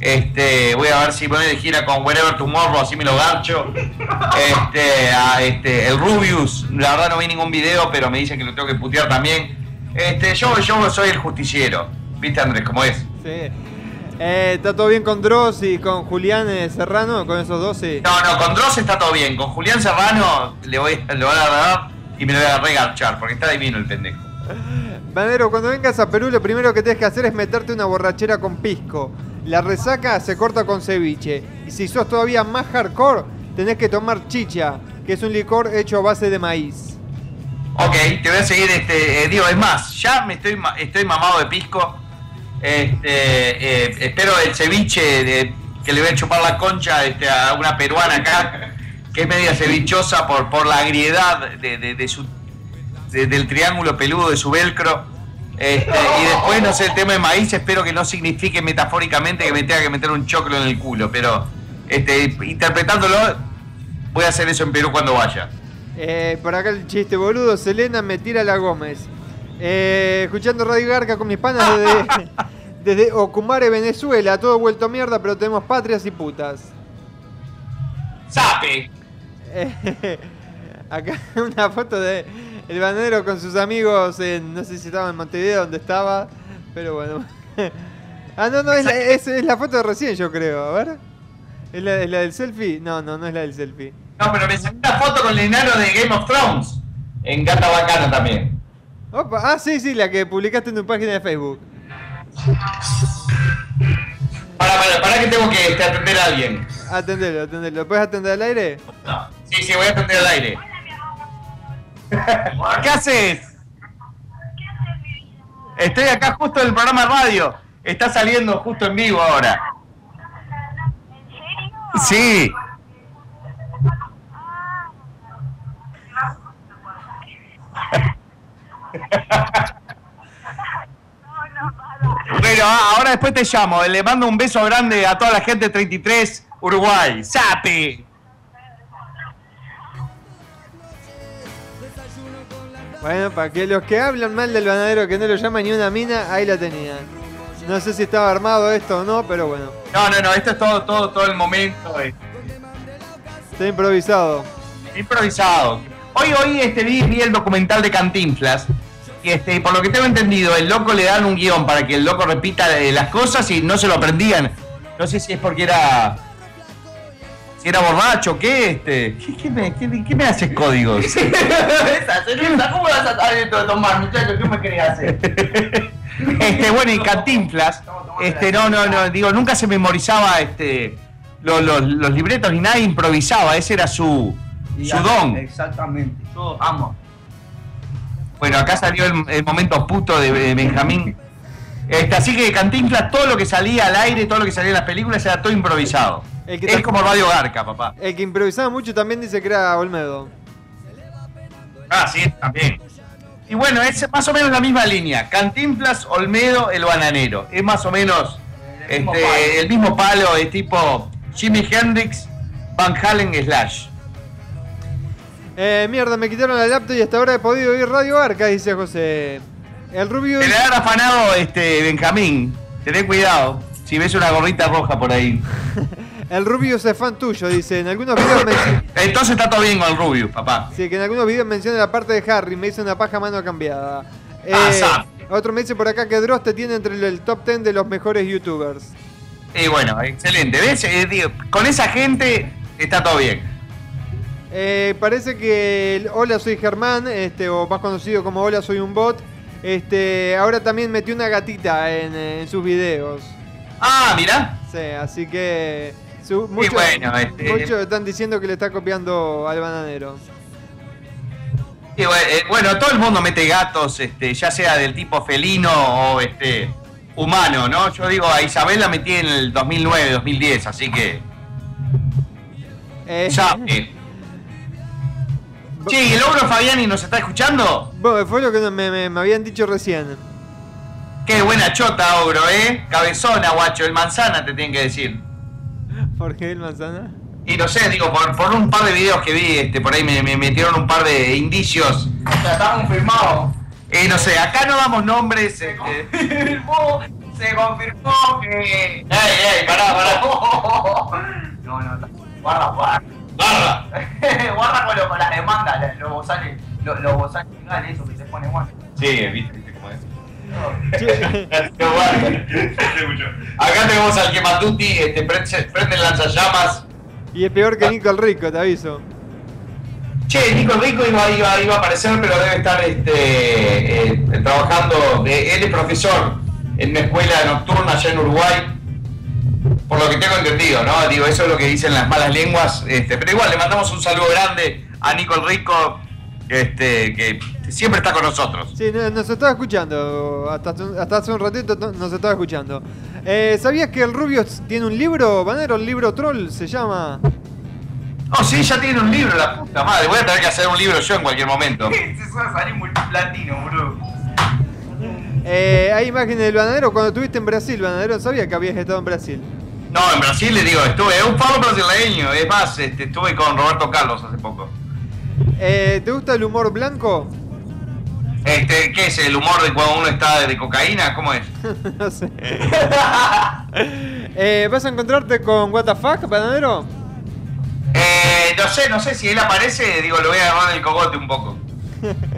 Este, voy a ver si voy de gira con Wherever Tomorrow, así me lo garcho. Este, a, este, el Rubius, la verdad no vi ningún video, pero me dicen que lo tengo que putear también. Este, yo, yo soy el justiciero, ¿viste Andrés cómo es? Sí. Eh, ¿Está todo bien con Dross y con Julián eh, Serrano? Con esos dos, sí. No, no, con Dross está todo bien. Con Julián Serrano le voy, le voy a dar y me lo voy a regarchar, porque está divino el pendejo. Banero, cuando vengas a Perú, lo primero que tienes que hacer es meterte una borrachera con pisco. La resaca se corta con ceviche. Y si sos todavía más hardcore, tenés que tomar chicha, que es un licor hecho a base de maíz. Ok, te voy a seguir, este, eh, digo, es más, ya me estoy, estoy mamado de pisco. Este, eh, espero el ceviche de- que le voy a chupar la concha este, a una peruana acá, que es media cevichosa por, la agriedad de, su, de- del triángulo peludo de su velcro. Este, y después, no sé, el tema de maíz, espero que no signifique metafóricamente que me tenga que meter un choclo en el culo, pero este, interpretándolo, voy a hacer eso en Perú cuando vaya. Eh, por acá el chiste boludo, Selena me tira la Gómez. Eh, escuchando Radio Garca con mis panas desde, [LAUGHS] desde Ocumare, Venezuela. Todo vuelto mierda, pero tenemos patrias y putas. ¡Sape! Eh, [LAUGHS] acá una foto de el banero con sus amigos en, no sé si estaba en Montevideo donde estaba, pero bueno. [LAUGHS] ah, no, no, es la, es- es la foto de recién yo creo, a ver. ¿Es la, es la del selfie? No, no, no es la del selfie. No, pero me saqué una foto con el enano de Game of Thrones. En Gata Bacana también. Opa, ah, sí, sí, la que publicaste en tu página de Facebook. Para, para, para que tengo que este, atender a alguien. Atendelo, atendelo. ¿Puedes atender al aire? No. Sí, sí, voy a atender al aire. [LAUGHS] ¿Qué haces? Estoy acá justo en el programa de radio. Está saliendo justo en vivo ahora. Sí. Bueno, ah, ahora después te llamo. Le mando un beso grande a toda la gente de 33 Uruguay. ¡Sape! Bueno, para que los que hablan mal del banadero que no lo llaman ni una mina, ahí la tenían. No sé si estaba armado esto o no, pero bueno. No, no, no, esto es todo, todo, todo el momento. eh, Está improvisado. improvisado. Hoy, hoy este, vi, vi el documental de Cantinflas. y este, por lo que tengo entendido, el loco le dan un guion para que el loco repita eh, las cosas y no se lo aprendían. No sé si es porque era. Si era borracho, ¿qué? Este, ¿qué, qué me, qué- qué me haces códigos? [LAUGHS] Esa, ¿cómo vas a estar dentro de tomar, muchachos? ¿Qué me querés hacer? [LAUGHS] Este, bueno, y Cantinflas, este, no, no, no, digo, nunca se memorizaba este, los, los- los libretos ni nada improvisaba, ese era su, don. Exactamente, yo amo. Bueno, acá salió el, el momento puto de, de Benjamín. Este, así que Cantinflas, todo lo que salía al aire, todo lo que salía en las películas era todo improvisado. El que Es tam- como Radio Garca, papá. El que improvisaba mucho también dice que era Olmedo. Ah, sí, también. Y bueno, es más o menos la misma línea. Cantinflas, Olmedo, el bananero. Es más o menos mismo este, palo. el mismo palo, es tipo Jimi Hendrix, Van Halen, Slash. Eh, mierda, me quitaron la laptop y hasta ahora he podido oír Radio Arca, dice José. El rubio. Te le han afanado este, Benjamín. Tené cuidado. Si ves una gorrita roja por ahí. [LAUGHS] El rubio es fan tuyo, dice. En algunos videos menciona. Entonces está todo bien con el Rubio, papá. Sí, que en algunos videos menciona la parte de Harry. Me hizo una paja mano cambiada. Eh, Ah, sabe. otro me dice por acá que Dross te tiene entre el, top 10 de los mejores youtubers. Y bueno, excelente. ¿Ves? Eh, digo, con esa gente está todo bien. Eh, parece que el Hola soy Germán, este, o más conocido como Hola soy un bot, este, ahora también metió una gatita en, eh, en sus videos. Ah, mira. Sí, así que su- muchos, bueno, este- muchos están diciendo que le está copiando al bananero. Eh, bueno, todo el mundo mete gatos, este, ya sea del tipo felino o este humano, ¿no? Yo digo, a Isabel la metí en el 2009, 2010, así que Eh, ya. [LAUGHS] eh. Che, ¿y el ogro Fabiani nos está escuchando? bueno, fue lo que me, me- me habían dicho recién. Qué buena chota, ogro, ¿eh? Cabezona, guacho, el manzana te tienen que decir. ¿Por qué el manzana? Y no sé, digo, por, por un par de videos que vi, este, por ahí me, me metieron un par de indicios. O sea, está confirmado. Eh, no sé, acá no damos nombres. Este... confirmó, se confirmó que. ¡Ey, ey! Pará, pará. [LAUGHS] No, no, no. Guarda, guarda. ¡Barra! [LAUGHS] guarda con, lo, con las demandas, los bozales, los, los bozales legales, eso que se pone guarda. Sí, viste, viste cómo es. Che, No, guarda. Acá tenemos al que Matuti este, prende, prende el lanzallamas. y es peor que Nico el Rico, te aviso. Che, Nico Rico iba, iba, iba a aparecer, pero debe estar este, eh, trabajando. eh, él es profesor en una escuela nocturna allá en Uruguay. Por lo que tengo entendido, ¿no? Digo, eso es lo que dicen las malas lenguas. Este, pero igual, le mandamos un saludo grande a Nico el Rico, este, que siempre está con nosotros. Sí, no- nos estaba escuchando. Hasta, hace un- hasta hace un ratito no- nos estaba escuchando. Eh, ¿Sabías que el Rubio tiene un libro, Banero? El libro Troll se llama. Oh, sí, ya tiene un libro, la puta madre. Voy a tener que hacer un libro yo en cualquier momento. Se suele salir multiplatino, boludo. Eh, hay imágenes del bananero cuando estuviste en Brasil. Bananero sabía que habías estado en Brasil. No, en Brasil le digo, estuve, es un palo brasileño. Es más, este, estuve con Roberto Carlos hace poco. Eh, ¿Te gusta el humor blanco? Este, ¿qué es el humor de cuando uno está de cocaína? ¿Cómo es? [LAUGHS] no sé. [LAUGHS] Eh, ¿Vas a encontrarte con WTF, bananero? Eh, no sé, no sé si él aparece, digo, lo voy a agarrar del cogote un poco. [LAUGHS]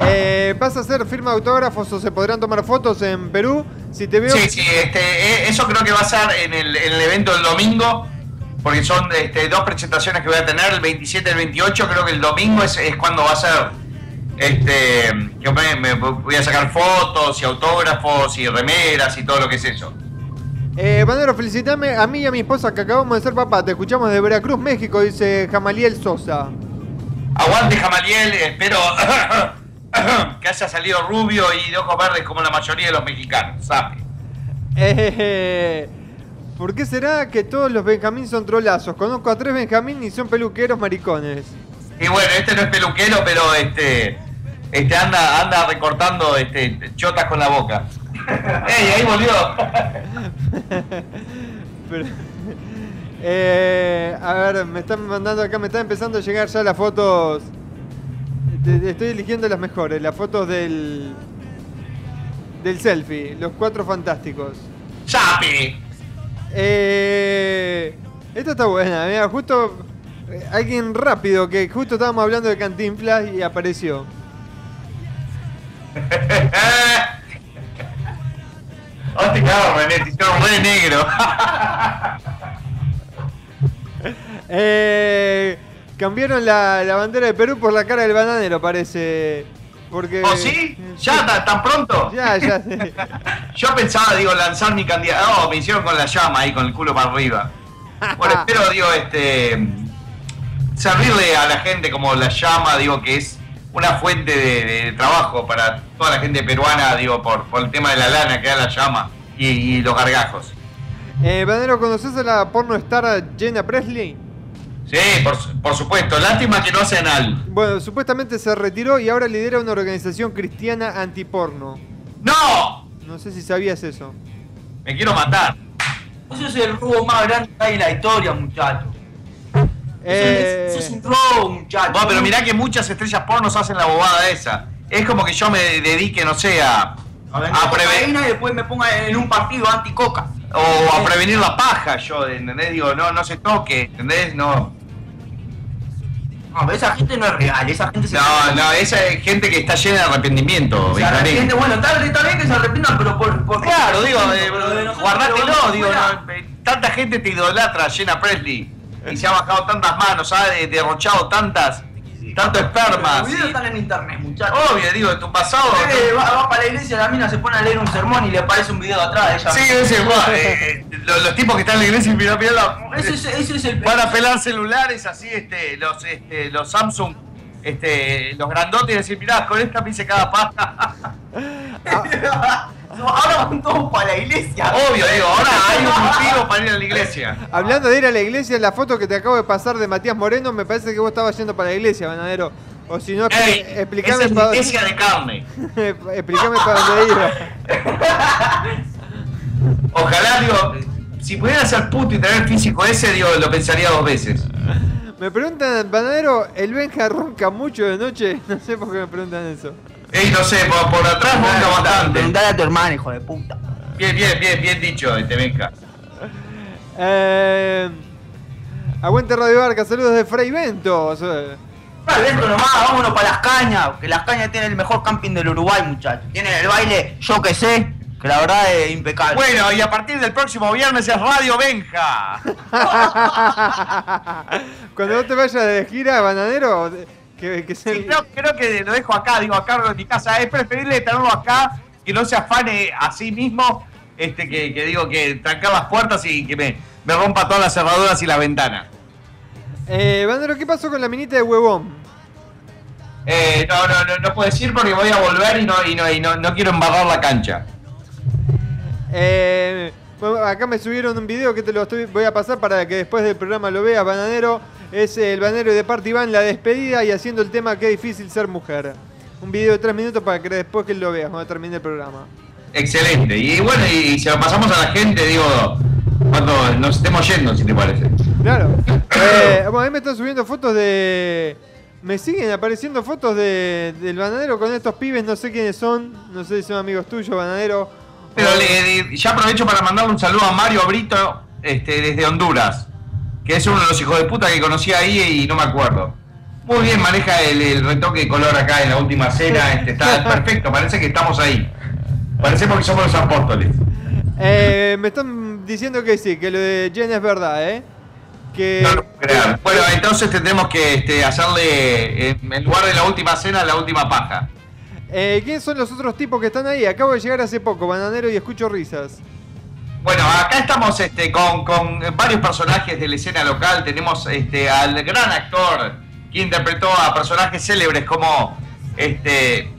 Eh, ¿Vas a hacer firma de autógrafos o se podrán tomar fotos en Perú? Si te veo. Sí, sí, este, eh, eso creo que va a ser en el, en el evento del domingo, porque son este, dos presentaciones que voy a tener, el 27 y el 28, creo que el domingo es, es cuando va a ser, este, que me, me voy a sacar fotos y autógrafos y remeras y todo lo que es eso. Eh, Banero, felicitame a mí y a mi esposa que acabamos de ser papá. Te escuchamos de Veracruz, México, dice Jamaliel Sosa. Aguante Jamaliel, espero [LAUGHS] [COUGHS] que haya salido rubio y de ojos verdes como la mayoría de los mexicanos, ¿sabes? Eh, ¿Por qué será que todos los Benjamín son trolazos? Conozco a tres Benjamín y son peluqueros maricones. Y bueno, este no es peluquero, pero este, este anda, anda recortando este, chotas con la boca. [LAUGHS] ¡Ey, ahí volvió! [LAUGHS] Pero- Eh, a ver, me están mandando acá, me están empezando a llegar ya las fotos. Estoy eligiendo las mejores, las fotos del. del selfie, los cuatro fantásticos. ¡Chapi! Eh, esta está buena, mira, justo eh, alguien rápido que justo estábamos hablando de Cantinflas y apareció. [LAUGHS] Hostia, te hicieron re negro. [LAUGHS] Eh, cambiaron la, la bandera de Perú por la cara del bananero, parece. Porque. ¿Oh, sí? ¿Ya tan, pronto? Ya, ya. sí. [LAUGHS] Yo pensaba, digo, lanzar mi candidato. No, me hicieron con la llama ahí, con el culo para arriba. Bueno, [LAUGHS] espero, digo, este. Servirle a la gente como la llama, digo, que es una fuente de, de trabajo para toda la gente peruana, digo, por, por el tema de la lana que da la llama y, y los gargajos. Eh, bananero, ¿conoces a la porno star Jenna Presley? Sí, por, por supuesto. Lástima que no hace anal. Bueno, supuestamente se retiró y ahora lidera una organización cristiana antiporno. ¡No! No sé si sabías eso. Me quiero matar. Eso es el robo más grande que hay en la historia, muchachos. Eh, Eso es un robo, muchachos. Bueno, pero mirá que muchas estrellas pornos hacen la bobada esa. Es como que yo me dedique, no sé, a, A ver, a prevenir y después me ponga en un partido anti-coca. o a prevenir la paja, yo, ¿entendés? Digo, no, no se toque, ¿entendés? No. No, esa gente no es real, esa gente se No, no, esa es gente que está llena de arrepentimiento, Se Benjamín. arrepiente, bueno, tal vez, tal vez que se arrepientan, pero por, por Claro, digo, eh, guardátelo, digo, no, eh, tanta gente te idolatra, Jenna Presley, y se ha bajado tantas manos, ha de- derrochado tantas, tanto esperma. Los videos están en internet, muchachos. Obvio, digo, en tu pasado. Eh, va, va para la iglesia, la mina se pone a leer un sermón y le aparece un video atrás de ella. Sí, ese, bueno, eh, los, los tipos que están en la iglesia y mirá, mirá la- Ese, es- ese es el. van a pelar celulares así, este, los, este, los Samsung, este, los grandotes y decir, mirá, con esta me hice cada paja. No, [LAUGHS] ahora van todos para la iglesia. Obvio, digo, ahora [LAUGHS] hay un motivo para ir a la iglesia. hablando de ir a la iglesia, la foto que te acabo de pasar de Matías Moreno, me parece que vos estabas yendo para la iglesia, bananero. O si no, Ey, explícame esa es para iglesia de carne. [LAUGHS] explícame para dónde iba. [LAUGHS] Ojalá, digo, si pudiera ser puto y tener el físico ese, digo, lo pensaría dos veces. Me preguntan, bananero, ¿el Benja ronca mucho de noche? No sé por qué me preguntan eso. Ey, no sé, por, por atrás ronca bastante. Preguntale a tu hermana, hijo de puta. Bien, bien, bien, bien dicho, este Benja. Eh, aguante Radio Barca, saludos de. Eh, Para dentro nomás, vámonos para las cañas, que las cañas tienen el mejor camping del Uruguay, muchachos. Tienen el baile, yo que sé, que la verdad es impecable. Bueno, y a partir del próximo viernes es Radio Benja. [LAUGHS] Cuando vos te vayas de gira, bananero, creo, creo que lo dejo acá, digo, a cargo de mi casa. Es preferible tenerlo acá, que no se afane a sí mismo, este, que, que digo, que trancar las puertas y que me, me rompa todas las cerraduras y las ventanas. Eh, bananero, ¿qué pasó con la minita de huevón? Eh, no, no, no, no puedo decir porque voy a volver y no, y no, y no, no quiero embarrar la cancha. Eh, acá me subieron un video que te lo estoy, voy a pasar para que después del programa lo veas, bananero. Es el bananero de Party Van, la despedida y haciendo el tema Qué difícil ser mujer. Un video de tres minutos para que después que lo veas cuando termine el programa. Excelente. Y bueno, y se lo pasamos a la gente, digo, cuando nos estemos yendo, si te parece. Claro. [COUGHS] Eh, bueno, ahí me están subiendo fotos de. Me siguen apareciendo fotos de, del bananero con estos pibes, no sé quiénes son, no sé si son amigos tuyos, bananero. Pero le- ya aprovecho para mandarle un saludo a Mario Brito este, desde Honduras, que es uno de los hijos de puta que conocí ahí y no me acuerdo. Muy bien, maneja el, el retoque de color acá en la última cena, este, está perfecto, parece que estamos ahí. Parecemos que somos los apóstoles. Eh, me están diciendo que sí, que lo de Jen es verdad, ¿eh? Que. No lo puedo creer. Bueno, entonces tendremos que este, hacerle, en, en lugar de la última cena, la última paja. Eh, ¿Quiénes son los otros tipos que están ahí? Acabo de llegar hace poco, bananero, y escucho risas. Bueno, acá estamos este, con, con varios personajes de la escena local. Tenemos este, al gran actor que interpretó a personajes célebres como este,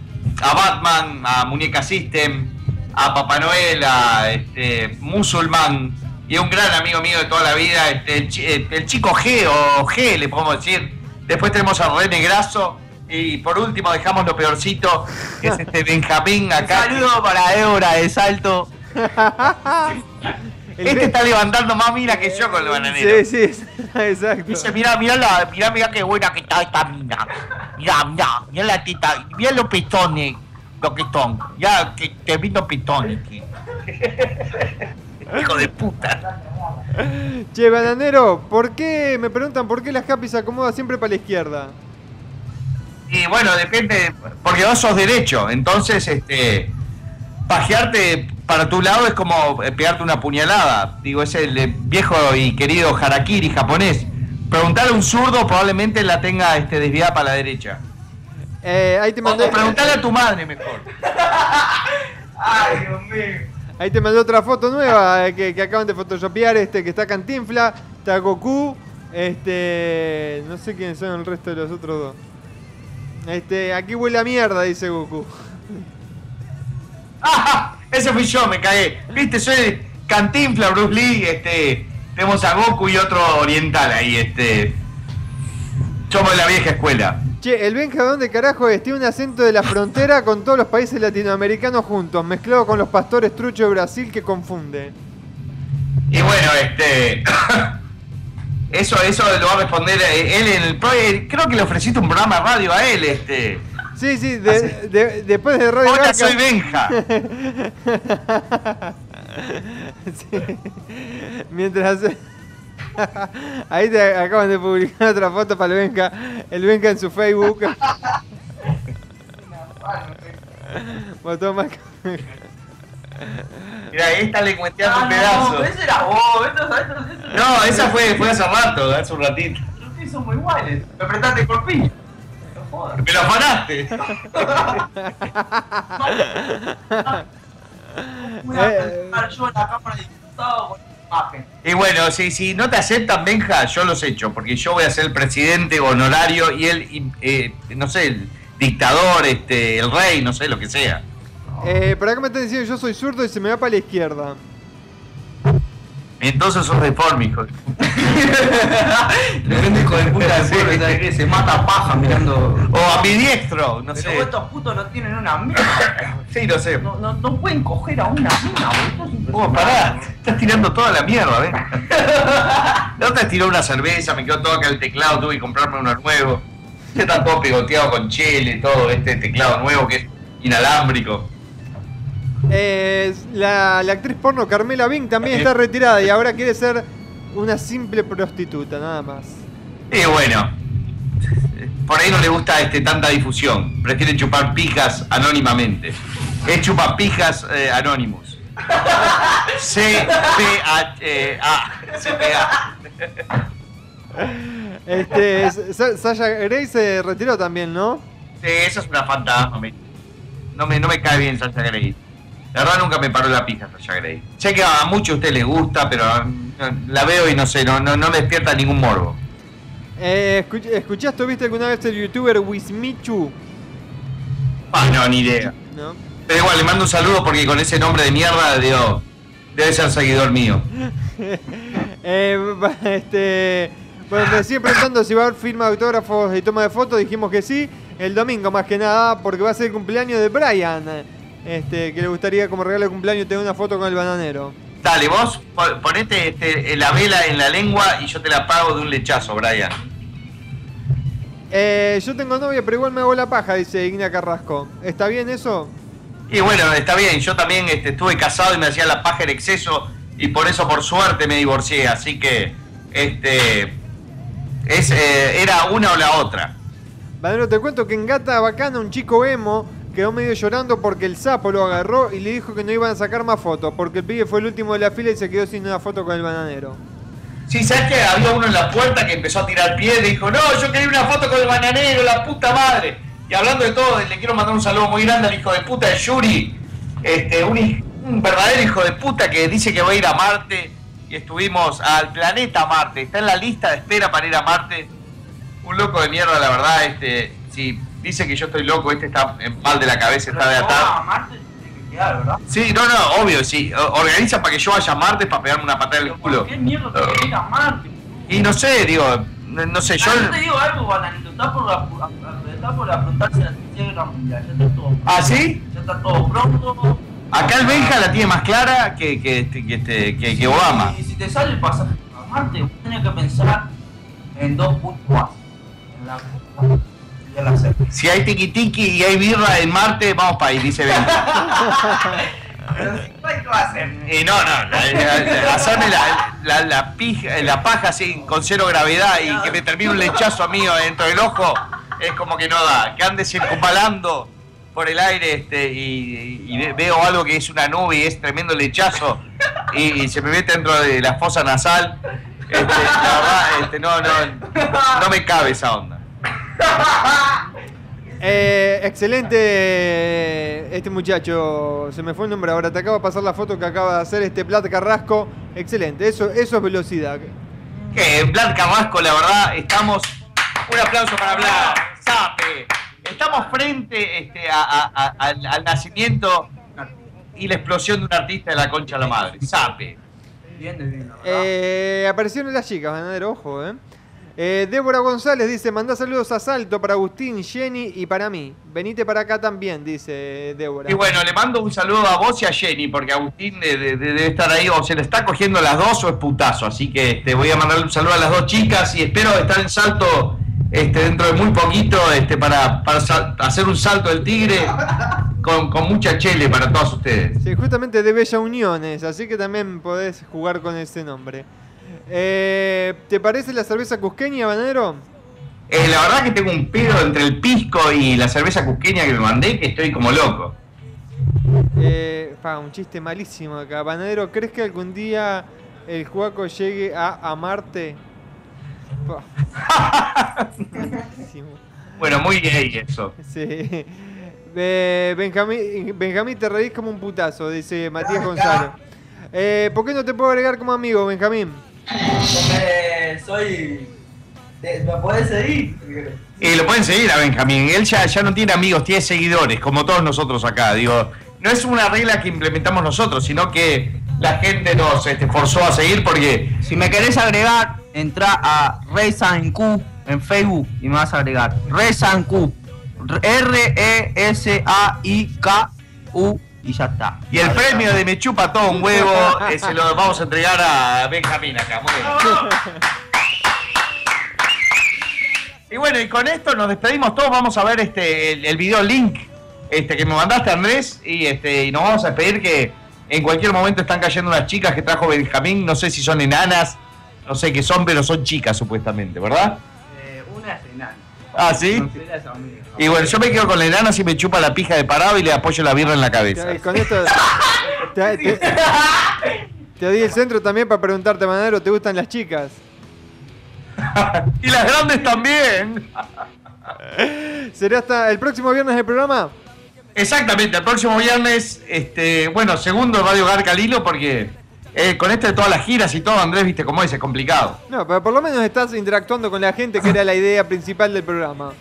a Batman, a Muñeca System, a Papá Noel, a este, Musulman y un gran amigo mío de toda la vida, este, el, chi- el- chico G o G, le podemos decir. Después tenemos a René Grasso. Y por último dejamos lo peorcito, que es este [LAUGHS] Benjamín Un acá. saludo para Débora de Salto. [LAUGHS] Este está levantando más mira que yo con el bananero. Sí, sí, [LAUGHS] exacto. Dice, mira, mira la, mira, mira qué buena que está esta mina. Mira, mira, mira la tita, mira los pistones, lo que son. Ya que te vino pistones. que- Hijo de puta. Che, bananero, ¿por qué, me preguntan por qué las Happy se acomoda siempre para la izquierda? Y bueno, depende, porque vos sos derecho, entonces este pajearte para tu lado es como eh, pegarte una puñalada. Digo, es el eh, viejo y querido harakiri japonés. Preguntarle a un zurdo probablemente la tenga este, desviada para la derecha. Eh, ahí te O, mandé. o preguntarle a tu madre mejor. [LAUGHS] Ay, Dios mío. Ahí te mandé otra foto nueva eh, que, que acaban de photoshopear, este, que está Cantinfla, está Goku, este. No sé quiénes son el resto de los otros dos. Este, aquí huele a mierda, dice Goku. ¡Ah! [LAUGHS] Ese fui yo, me cagué. Viste, soy Cantinfla, Bruce Lee, este. Tenemos a Goku y otro oriental ahí, este. Somos de la vieja escuela. Che, el Benja, ¿dónde carajo es? Tiene un acento de la frontera con todos los países latinoamericanos juntos, mezclado con los pastores truchos de Brasil que confunde. Y bueno, este. [COUGHS] Eso, eso lo va a responder eh, él en el Creo que le ofreciste un programa de radio a él, este. Sí, sí, de- de- después de Radio Hola, Garca- soy Benja. [LAUGHS] Sí. Mientras hace- [LAUGHS] Ahí te acaban de publicar otra foto para el Benja. El Benja en su Facebook. [LAUGHS] Botón más. Mira, esta le cuenteaste Ah, un no, pedazo. pero ese era vos, esto, esto, esto, No, esa fue, fue hace rato, hace un ratito. Pero ustedes son muy iguales. Me apretaste el corpiño. Me lo afanaste. [LAUGHS] Voy a Eh. presentar yo en la Cámara de Diputados con imagen. Y bueno, si, si no te aceptan, Benja, yo los echo, porque yo voy a ser el presidente honorario y él, y, eh, no sé, el dictador, este, el rey, no sé, lo que sea. Eh, pero acá me están diciendo yo soy zurdo y se me va para la izquierda. Entonces sos deforme, hijo. [LAUGHS] Tremendo hijo de puta de pueblo, ¿sabes qué? Se mata a paja mirando. O ambidiestro, no Pero sé. estos putos no tienen una mina. [COUGHS] Sí, no sé. No, no, no pueden coger a una mina, boludo. Vos, pará, estás tirando toda la mierda, [LAUGHS] ¿ves? La otra tiró una cerveza, me quedó todo acá el teclado, tuve que comprarme uno nuevo. Ya está todo pegoteado con chile, todo este teclado nuevo que es inalámbrico. Eh, la, la actriz porno Carmela Bing también está retirada y ahora quiere ser una simple prostituta, nada más. Y bueno, por ahí no le gusta este, tanta difusión. Prefiere chupar pijas anónimamente. Es chupapijas eh, Anonymous. [LAUGHS] C-P-A. C-P-A. Este, Sa- Sasha Grey se retiró también, ¿no? Sí, eso es una fantasma. me- No me, no me cae bien Sasha Grey. La verdad nunca me paró la pija Sasha Grey. Sé que a muchos de ustedes les gusta, pero la veo y no sé, no, no, no me despierta ningún morbo. Eh, escuch- ¿Escuchaste o viste alguna vez el youtuber Wismichu? Ah, no, ni idea. ¿No? Pero igual, le mando un saludo porque con ese nombre de mierda, digo, debe ser seguidor mío. [LAUGHS] Eh, este, bueno, me sigue preguntando si va a haber firma de autógrafos y toma de fotos. Dijimos que sí, el domingo más que nada, porque va a ser el cumpleaños de Brian. Este, que le gustaría como regalo de cumpleaños tener una foto con el bananero. Dale, vos po- ponete este, la vela en la lengua y yo te la pago de un lechazo, Brian. Eh, yo tengo novia, pero igual me hago la paja, dice Igna Carrasco. ¿Está bien eso? Y bueno, está bien, yo también este, estuve casado y me hacía la paja en exceso y por eso por suerte me divorcié, así que este es, eh, era una o la otra. Bananero, te cuento que en Gata Bacana un chico emo quedó medio llorando porque el sapo lo agarró y le dijo que no iban a sacar más fotos, porque el pibe fue el último de la fila y se quedó sin una foto con el bananero. Sí, ¿sabes que Había uno en la puerta que empezó a tirar piedra y dijo, no, yo quería una foto con el bananero, la puta madre. Y hablando de todo, le quiero mandar un saludo muy grande al hijo de puta de Yuri, este, un, verdadero hijo de puta que dice que va a ir a Marte y estuvimos al planeta Marte, está en la lista de espera para ir a Marte. Un loco de mierda, la verdad, este, si dice que yo estoy loco, este está en mal de la cabeza, está de que quedar, ¿verdad? Sí, no, no, obvio, sí. Organiza para que yo vaya a Marte para pegarme una patada en el culo. ¿Qué mierda que ir a Marte? Y no sé, digo, no, sé, yo... Ah, yo te digo algo, bananito, está por, la- está por afrontarse la tercera guerra mundial, ya está todo ¿Ah, sí? Ya está todo pronto. Acá el Benja la tiene más clara que, que, este- que, este- que, que Obama. Y si te sale el pasaje a Marte, vos tenés que pensar en dos puntos. En la Si hay tiki tiki y hay birra en Marte, vamos para ahí, dice hacer. [LAUGHS] Y no, no, hacerme la, la, la, pija- la paja así con cero gravedad y que me termine un lechazo mío dentro del ojo. es como que no da. Que ande circunvalando por el aire este, y, y ve- veo algo que es una nube y es tremendo lechazo y, y se me mete dentro de la fosa nasal. Este, la verdad, este, no, no, no me cabe esa onda. [LAUGHS] Eh, excelente este muchacho, se me fue el nombre ahora, te acabo de pasar la foto que acaba de hacer este Plat Carrasco. Excelente, eso, eso es velocidad. Que en Plan Carrasco, la verdad, estamos. Un aplauso para Blas, Sape. Estamos frente este, a- a- a- al, al nacimiento y la explosión de un artista de la concha de la madre. Sape. Eh, aparecieron las chicas, ganadero, ojo, eh. Eh, Débora González dice, mandá saludos a Salto para Agustín, Jenny y para mí. Venite para acá también, dice Débora. Y bueno, le mando un saludo a vos y a Jenny, porque Agustín de- de- de- debe estar ahí, o se le está cogiendo las dos o es putazo. Así que este, voy a mandarle un saludo a las dos chicas y espero estar en salto este, dentro de muy poquito este, para, para sal- hacer un salto del tigre con, con mucha chele para todos ustedes. Sí, justamente de Bella Uniones, así que también podés jugar con ese nombre. Eh, ¿Te parece la cerveza cusqueña, Banero? Eh, la verdad que tengo un pedo entre el pisco y la cerveza cusqueña que me mandé que estoy como loco. Eh, pa, un chiste malísimo acá. Banadero, ¿crees que algún día el Juaco llegue a amarte? Bueno, muy gay eso. Sí. Eh, Benjamín, Benjamín, te reís como un putazo, dice Matías Gonzalo. Eh, ¿Por qué no te puedo agregar como amigo, Benjamín? Soy. ¿Me puedes seguir? Y lo pueden seguir a Benjamín. Él ya, ya no tiene amigos, tiene seguidores, como todos nosotros acá. Digo, no es una regla que implementamos nosotros, sino que la gente nos este, forzó a seguir porque. Si me querés agregar, entra a Q en Facebook y me vas a agregar. Q R-E-S-A-I-K-U y ya está. Y el premio de Me Chupa Todo un Huevo [LAUGHS] eh, se lo vamos a entregar a Benjamín acá. Muy bien. Y bueno, y con esto nos despedimos todos. Vamos a ver este el, el video link este, que me mandaste, Andrés. Y, este, y nos vamos a despedir que en cualquier momento están cayendo unas chicas que trajo Benjamín. No sé si son enanas, no sé qué son, pero son chicas supuestamente, ¿verdad? una es enana. Ah, ¿sí? Y bueno, yo me quedo con la enana si me chupa la pija de parado y le apoyo la birra en la cabeza. Con esto. Te, te- te di el centro también para preguntarte, Banadero, ¿te gustan las chicas? [LAUGHS] y las grandes también. ¿Será hasta el próximo viernes el programa? Exactamente, el próximo viernes, este, bueno, segundo Radio Garca Lilo, porque eh, con esto de todas las giras y todo, Andrés, viste cómo es, es complicado. No, pero por lo menos estás interactuando con la gente, que era la idea principal del programa.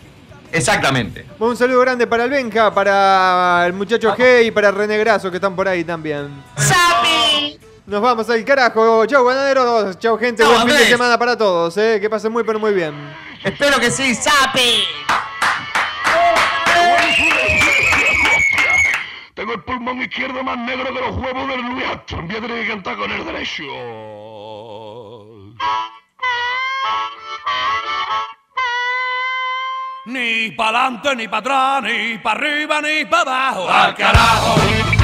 Exactamente. Bueno, un saludo grande para el Benja, para el muchacho G y para René Grasso, que están por ahí también. Nos vamos al carajo. Chau, ganaderos. Chau, gente. Chau, Buen fin de semana para todos. Eh. Que pasen muy, pero muy bien. Espero que sí, sape. Tengo el pulmón izquierdo más negro que los huevos del Luis Armstrong. Voy a tener que cantar con el derecho. Ni pa'lante, ni para atrás, ni para arriba, ni para abajo. ¡Al carajo!